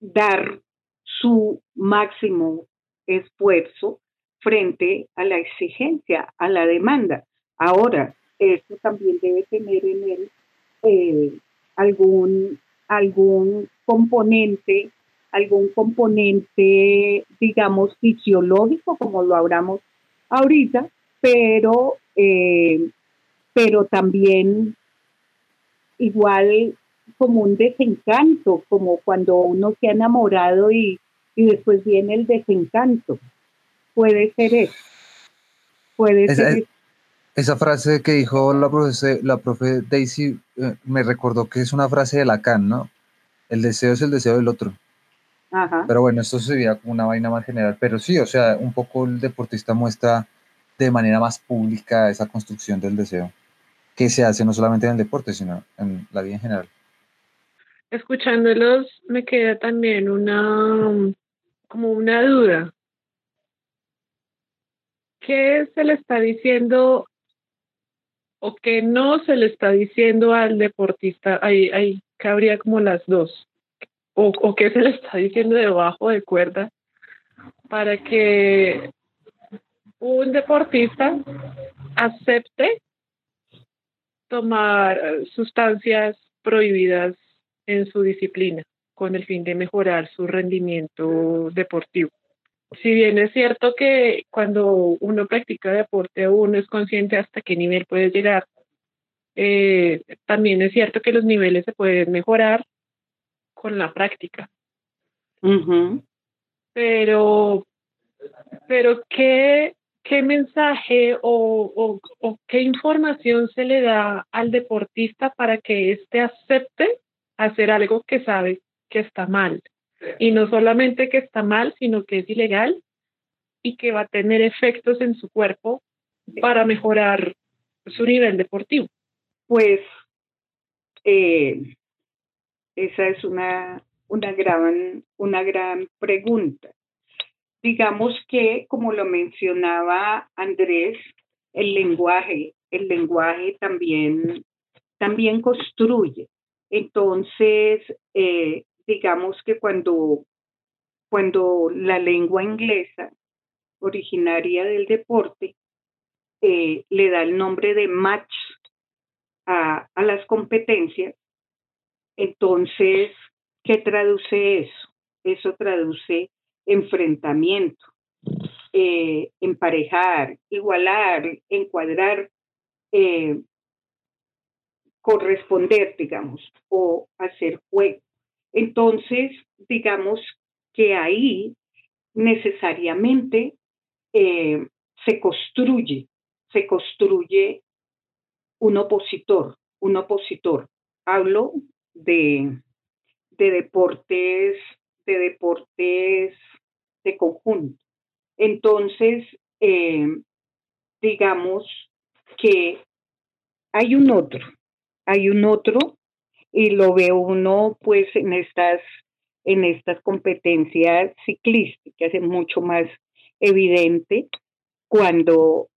dar su máximo esfuerzo frente a la exigencia, a la demanda. Ahora, esto también debe tener en él eh, algún, algún componente, algún componente, digamos, fisiológico, como lo hablamos ahorita, pero, eh, pero también igual como un desencanto, como cuando uno se ha enamorado y, y después viene el desencanto. Puede ser eso. Puede ser. Esa frase que dijo la profe, la profe Daisy eh, me recordó que es una frase de Lacan, ¿no? El deseo es el deseo del otro. Ajá. Pero bueno, esto sería como una vaina más general. Pero sí, o sea, un poco el deportista muestra de manera más pública esa construcción del deseo que se hace no solamente en el deporte, sino en la vida en general. Escuchándolos me queda también una como una duda. ¿Qué se le está diciendo o que no se le está diciendo al deportista, ahí, ahí cabría como las dos, o, o que se le está diciendo debajo de cuerda para que un deportista acepte tomar sustancias prohibidas en su disciplina con el fin de mejorar su rendimiento deportivo si bien es cierto que cuando uno practica deporte uno es consciente hasta qué nivel puede llegar, eh, también es cierto que los niveles se pueden mejorar con la práctica. pero, pero ¿qué, qué mensaje o, qué información se le da al deportista para que éste acepte hacer algo que sabe que está mal? Y no solamente que está mal, sino que es ilegal y que va a tener efectos en su cuerpo para mejorar su nivel deportivo. Pues eh, esa es una, una, gran, una gran pregunta. Digamos que, como lo mencionaba Andrés, el lenguaje, el lenguaje también, también construye. Entonces, eh, digamos que cuando, cuando la lengua inglesa, originaria del deporte, eh, le da el nombre de match a, a las competencias, entonces, ¿qué traduce eso? Eso traduce enfrentamiento, eh, emparejar, igualar, encuadrar, corresponder, digamos, o hacer juego. Entonces, digamos que ahí necesariamente eh, se construye, se construye un opositor, un opositor. Hablo de, de deportes, de deportes de conjunto. Entonces, eh, digamos que hay un otro, hay un otro, y lo ve uno pues en estas, en estas competencias ciclísticas, es mucho más evidente cuando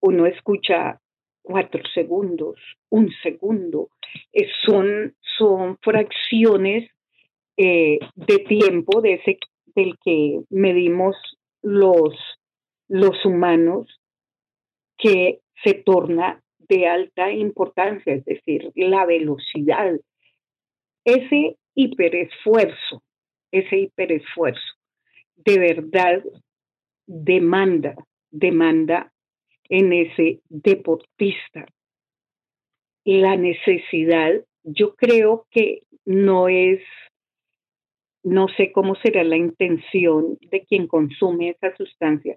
uno escucha cuatro segundos, un segundo, son, son fracciones eh, de tiempo de ese, del que medimos los, los humanos que se torna de alta importancia, es decir, la velocidad, ese hiperesfuerzo, ese hiperesfuerzo, de verdad demanda, demanda en ese deportista. La necesidad, yo creo que no es, no sé cómo será la intención de quien consume esa sustancia,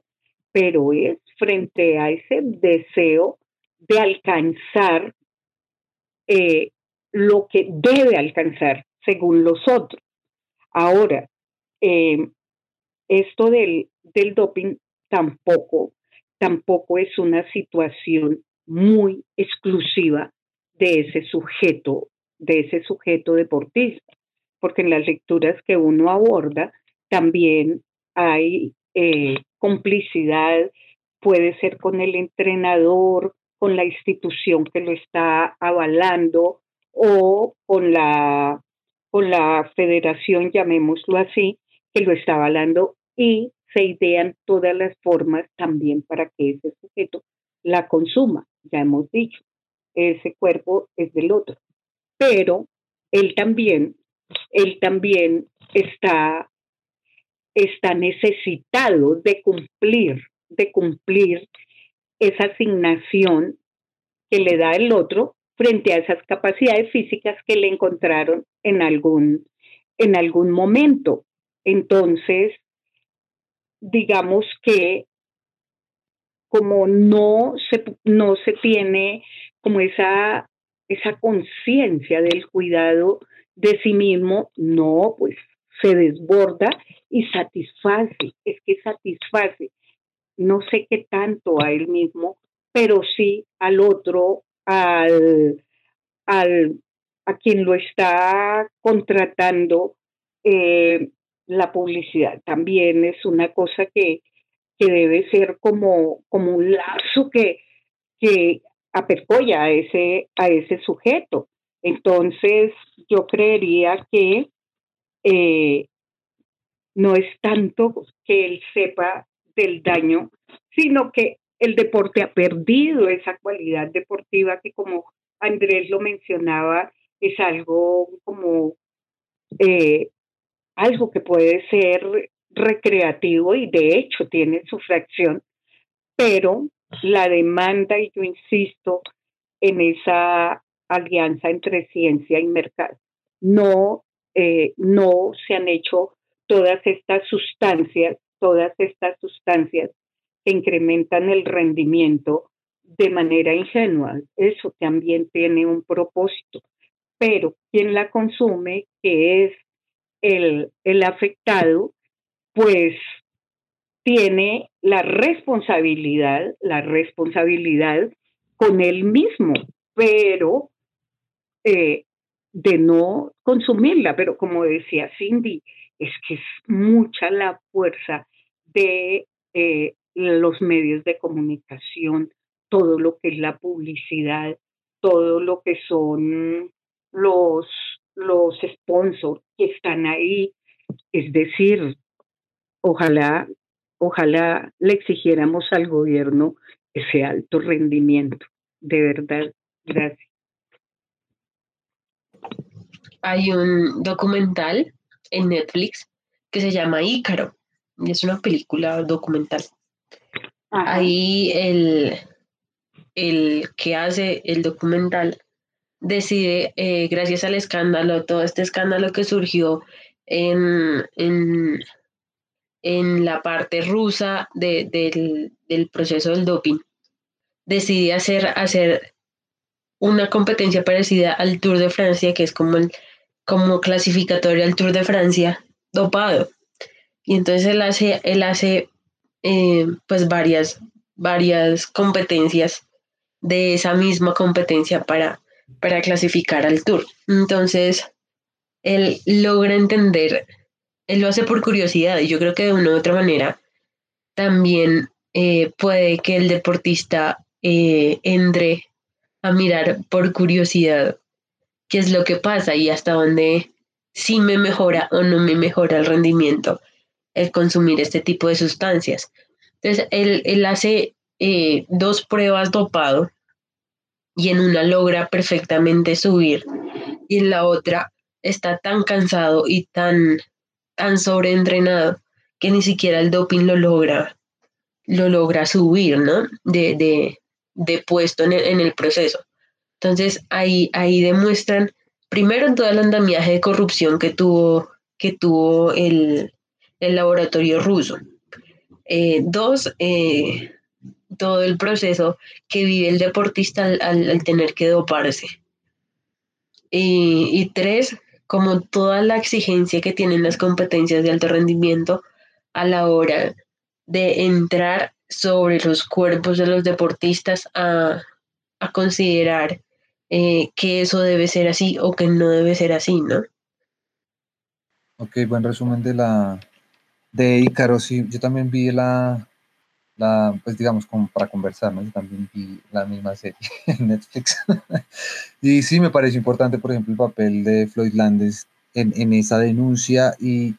pero es frente a ese deseo de alcanzar eh, lo que debe alcanzar según los otros. Ahora, eh, esto del, del doping tampoco tampoco es una situación muy exclusiva de ese sujeto, de ese sujeto deportista, porque en las lecturas que uno aborda también hay eh, complicidad, puede ser con el entrenador, con la institución que lo está avalando o con la, con la federación, llamémoslo así, que lo está avalando y se idean todas las formas también para que ese sujeto la consuma. Ya hemos dicho, ese cuerpo es del otro. Pero él también, él también está, está necesitado de cumplir, de cumplir esa asignación que le da el otro frente a esas capacidades físicas que le encontraron en algún, en algún momento. Entonces, digamos que como no se, no se tiene como esa, esa conciencia del cuidado de sí mismo, no, pues se desborda y satisface, es que satisface, no sé qué tanto a él mismo, pero sí al otro, al, al a quien lo está contratando, eh, la publicidad también es una cosa que, que debe ser como, como un lazo que, que a ese, a ese sujeto. Entonces, yo creería que eh, no es tanto que él sepa del daño, sino que el deporte ha perdido esa cualidad deportiva que como Andrés lo mencionaba, es algo como eh, algo que puede ser recreativo y de hecho tiene su fracción, pero la demanda, y yo insisto en esa alianza entre ciencia y mercado, no, eh, no se han hecho todas estas sustancias, todas estas sustancias que incrementan el rendimiento de manera ingenua. Eso también tiene un propósito. Pero quien la consume, que es el, el afectado, pues tiene la responsabilidad, la responsabilidad con él mismo, pero eh, de no consumirla. Pero como decía Cindy, es que es mucha la fuerza de eh, los medios de comunicación, todo lo que es la publicidad, todo lo que son los, los sponsors que están ahí. Es decir, ojalá, ojalá le exigiéramos al gobierno ese alto rendimiento. De verdad, gracias. Hay un documental en Netflix que se llama Ícaro es una película documental. Ahí el, el que hace el documental decide, eh, gracias al escándalo, todo este escándalo que surgió en, en, la parte rusa del, proceso del doping, decide hacer, hacer una competencia parecida al Tour de Francia, que es como, el, como clasificatorio al Tour de Francia, dopado. Y entonces él hace, él hace eh, pues varias, varias competencias de esa misma competencia para, para clasificar al tour. Entonces, él logra entender, él lo hace por curiosidad y yo creo que de una u otra manera también eh, puede que el deportista eh, entre a mirar por curiosidad qué es lo que pasa y hasta dónde sí me mejora o no me mejora el rendimiento el consumir este tipo de sustancias. Entonces, él, hace eh, dos pruebas dopado y en una logra perfectamente subir y en la otra está tan cansado y tan, tan sobreentrenado que ni siquiera el doping lo logra, lo logra subir, ¿no? De, puesto en el, en el, proceso. Entonces ahí, ahí demuestran primero todo el andamiaje de corrupción que tuvo, que tuvo el, el laboratorio ruso. Eh, dos, eh, todo el proceso que vive el deportista al, tener que doparse. Y, tres, como toda la exigencia que tienen las competencias de alto rendimiento a la hora de entrar sobre los cuerpos de los deportistas a, considerar eh, que eso debe ser así o que no debe ser así, ¿no? Ok, buen resumen de la, de Ícaro, sí, yo también vi la, la, pues digamos, como para conversar. Yo también vi la misma serie [LAUGHS] en Netflix. [LAUGHS] y sí me parece importante, por ejemplo, el papel de Floyd Landes en, en esa denuncia y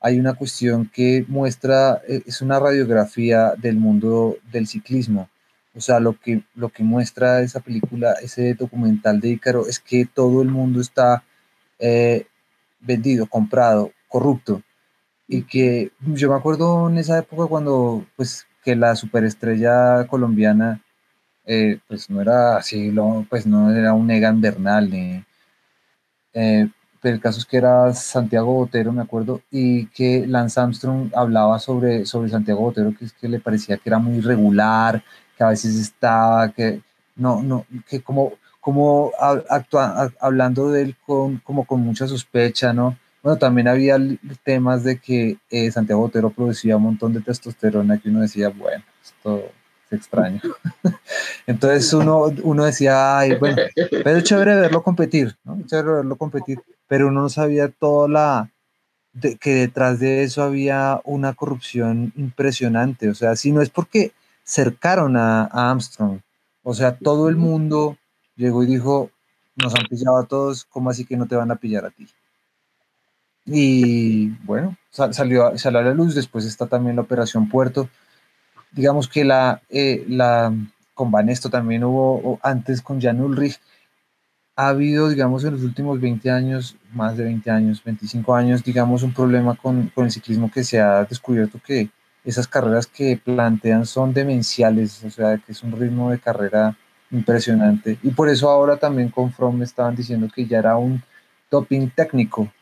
hay una cuestión que muestra, e, es una radiografía del mundo del ciclismo. O sea, lo que, lo que muestra esa película, ese documental de Ícaro, es que todo el mundo está eh, vendido, comprado, corrupto y que yo me acuerdo en esa época cuando pues que la superestrella colombiana eh, pues no era así, pues no era un Egan Bernal, eh, pero el caso es que era Santiago Botero, me acuerdo, y que Lance Armstrong hablaba sobre, sobre Santiago Botero, que es que le parecía que era muy irregular, que a veces estaba, que no, no, que como, como actua, hablando de él con, como con mucha sospecha, ¿no? Bueno, también había temas de que eh, Santiago Botero producía un montón de testosterona que uno decía, bueno, esto es extraño. [LAUGHS] Entonces uno, uno decía, ay, bueno, pero es chévere verlo competir, ¿no? chévere verlo competir, pero uno no sabía toda la, que detrás de eso había una corrupción impresionante. O sea, si no es porque cercaron a, a Armstrong, o sea, todo el mundo llegó y dijo, nos han pillado a todos, ¿cómo así que no te van a pillar a ti? Y bueno, salió, salió a la luz, después está también la Operación Puerto. Digamos que la, eh, la con Banesto también hubo, antes con Jan Ulrich, ha habido, digamos, en los últimos 20 años, más de 20 años, 25 años, digamos, un problema con, con, el ciclismo que se ha descubierto que esas carreras que plantean son demenciales, o sea, que es un ritmo de carrera impresionante. Y por eso ahora también con From estaban diciendo que ya era un doping técnico,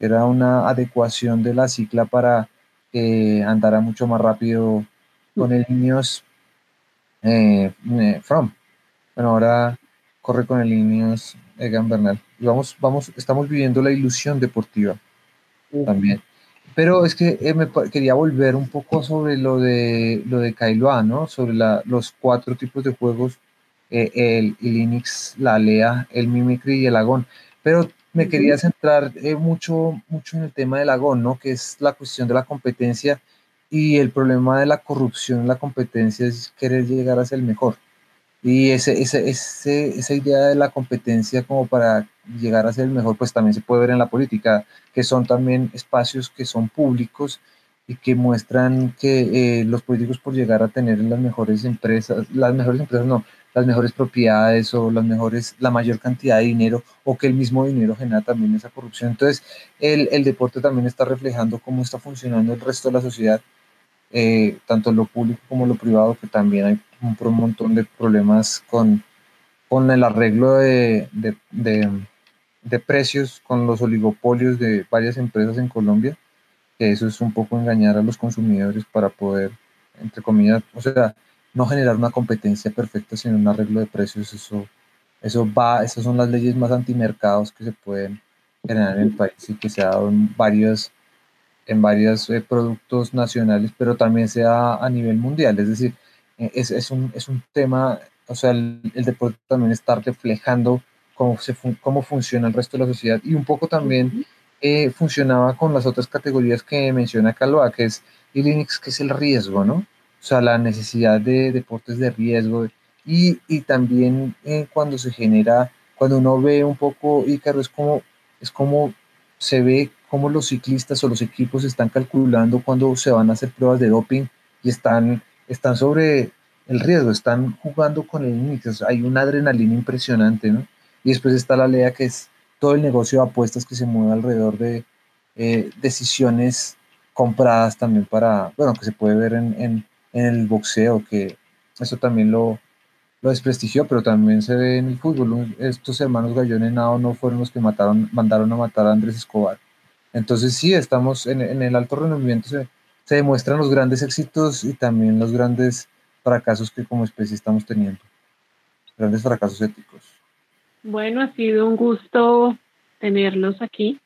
era una adecuación de la cicla para que andara mucho más rápido con el Ineos eh, eh, From. Bueno, ahora corre con el Ineos Egan Bernal. Y vamos, vamos, estamos viviendo la ilusión deportiva también. Pero es que eh, me quería volver un poco sobre lo de lo de Kailoa, ¿no? Sobre la, los cuatro tipos de juegos, el, el Linux, la Alea, el Mimicry y el Agón. Pero me quería centrar eh, mucho, mucho en el tema del Agón, ¿no? Que es la cuestión de la competencia y el problema de la corrupción en la competencia es querer llegar a ser el mejor. Y ese, ese, ese, esa idea de la competencia como para llegar a ser el mejor, pues también se puede ver en la política, que son también espacios que son públicos y que muestran que eh, los políticos por llegar a tener las mejores empresas, las mejores empresas no, las mejores propiedades o las mejores, la mayor cantidad de dinero o que el mismo dinero genera también esa corrupción. Entonces, el, el deporte también está reflejando cómo está funcionando el resto de la sociedad, eh, tanto lo público como lo privado, que también hay un, un montón de problemas con, con el arreglo de, de, de, de precios, con los oligopolios de varias empresas en Colombia, que eso es un poco engañar a los consumidores para poder, entre comillas, o sea, no generar una competencia perfecta, sino un arreglo de precios. Eso, eso va, esas son las leyes más antimercados que se pueden generar en el país y que se ha dado en varios, en varios eh, productos nacionales, pero también se da a nivel mundial. Es decir, eh, es, es, un, es un tema, o sea, el, el, deporte también está reflejando cómo, se cómo funciona el resto de la sociedad y un poco también eh, funcionaba con las otras categorías que menciona Calva, que es el Linux, que es el riesgo, ¿no? O sea, la necesidad de deportes de riesgo y, y también eh, cuando se genera, cuando uno ve un poco Ícaro, es como, es como se ve cómo los ciclistas o los equipos están calculando cuando se van a hacer pruebas de doping y están, están sobre el riesgo, están jugando con el límite, hay una adrenalina impresionante, ¿no? Y después está la lea que es todo el negocio de apuestas que se mueve alrededor de eh, decisiones compradas también para, bueno, que se puede ver en, en, en el boxeo, que eso también lo, lo desprestigió, pero también se ve en el fútbol. Estos hermanos Gallón Nao no fueron los que mataron, mandaron a matar a Andrés Escobar. Entonces sí, estamos en, en el alto rendimiento, se, se, demuestran los grandes éxitos y también los grandes fracasos que como especie estamos teniendo. Grandes fracasos éticos. Bueno, ha sido un gusto tenerlos aquí.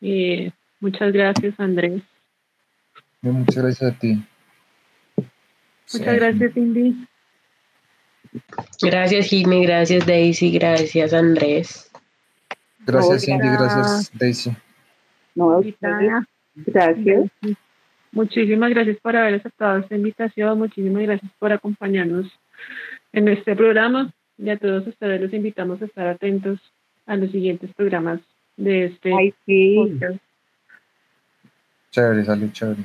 Eh, muchas gracias, Andrés. Muchas gracias a ti. Muchas gracias, Cindy. Gracias, Jimmy. Gracias, Daisy. Gracias, Andrés. Gracias, Cindy. Gracias, Daisy. No, gracias. Muchísimas gracias por haber aceptado esta invitación. Muchísimas gracias por acompañarnos en este programa. Y a todos ustedes los invitamos a estar atentos a los siguientes programas de este Ay, sí. podcast. Chévere, salud, chévere.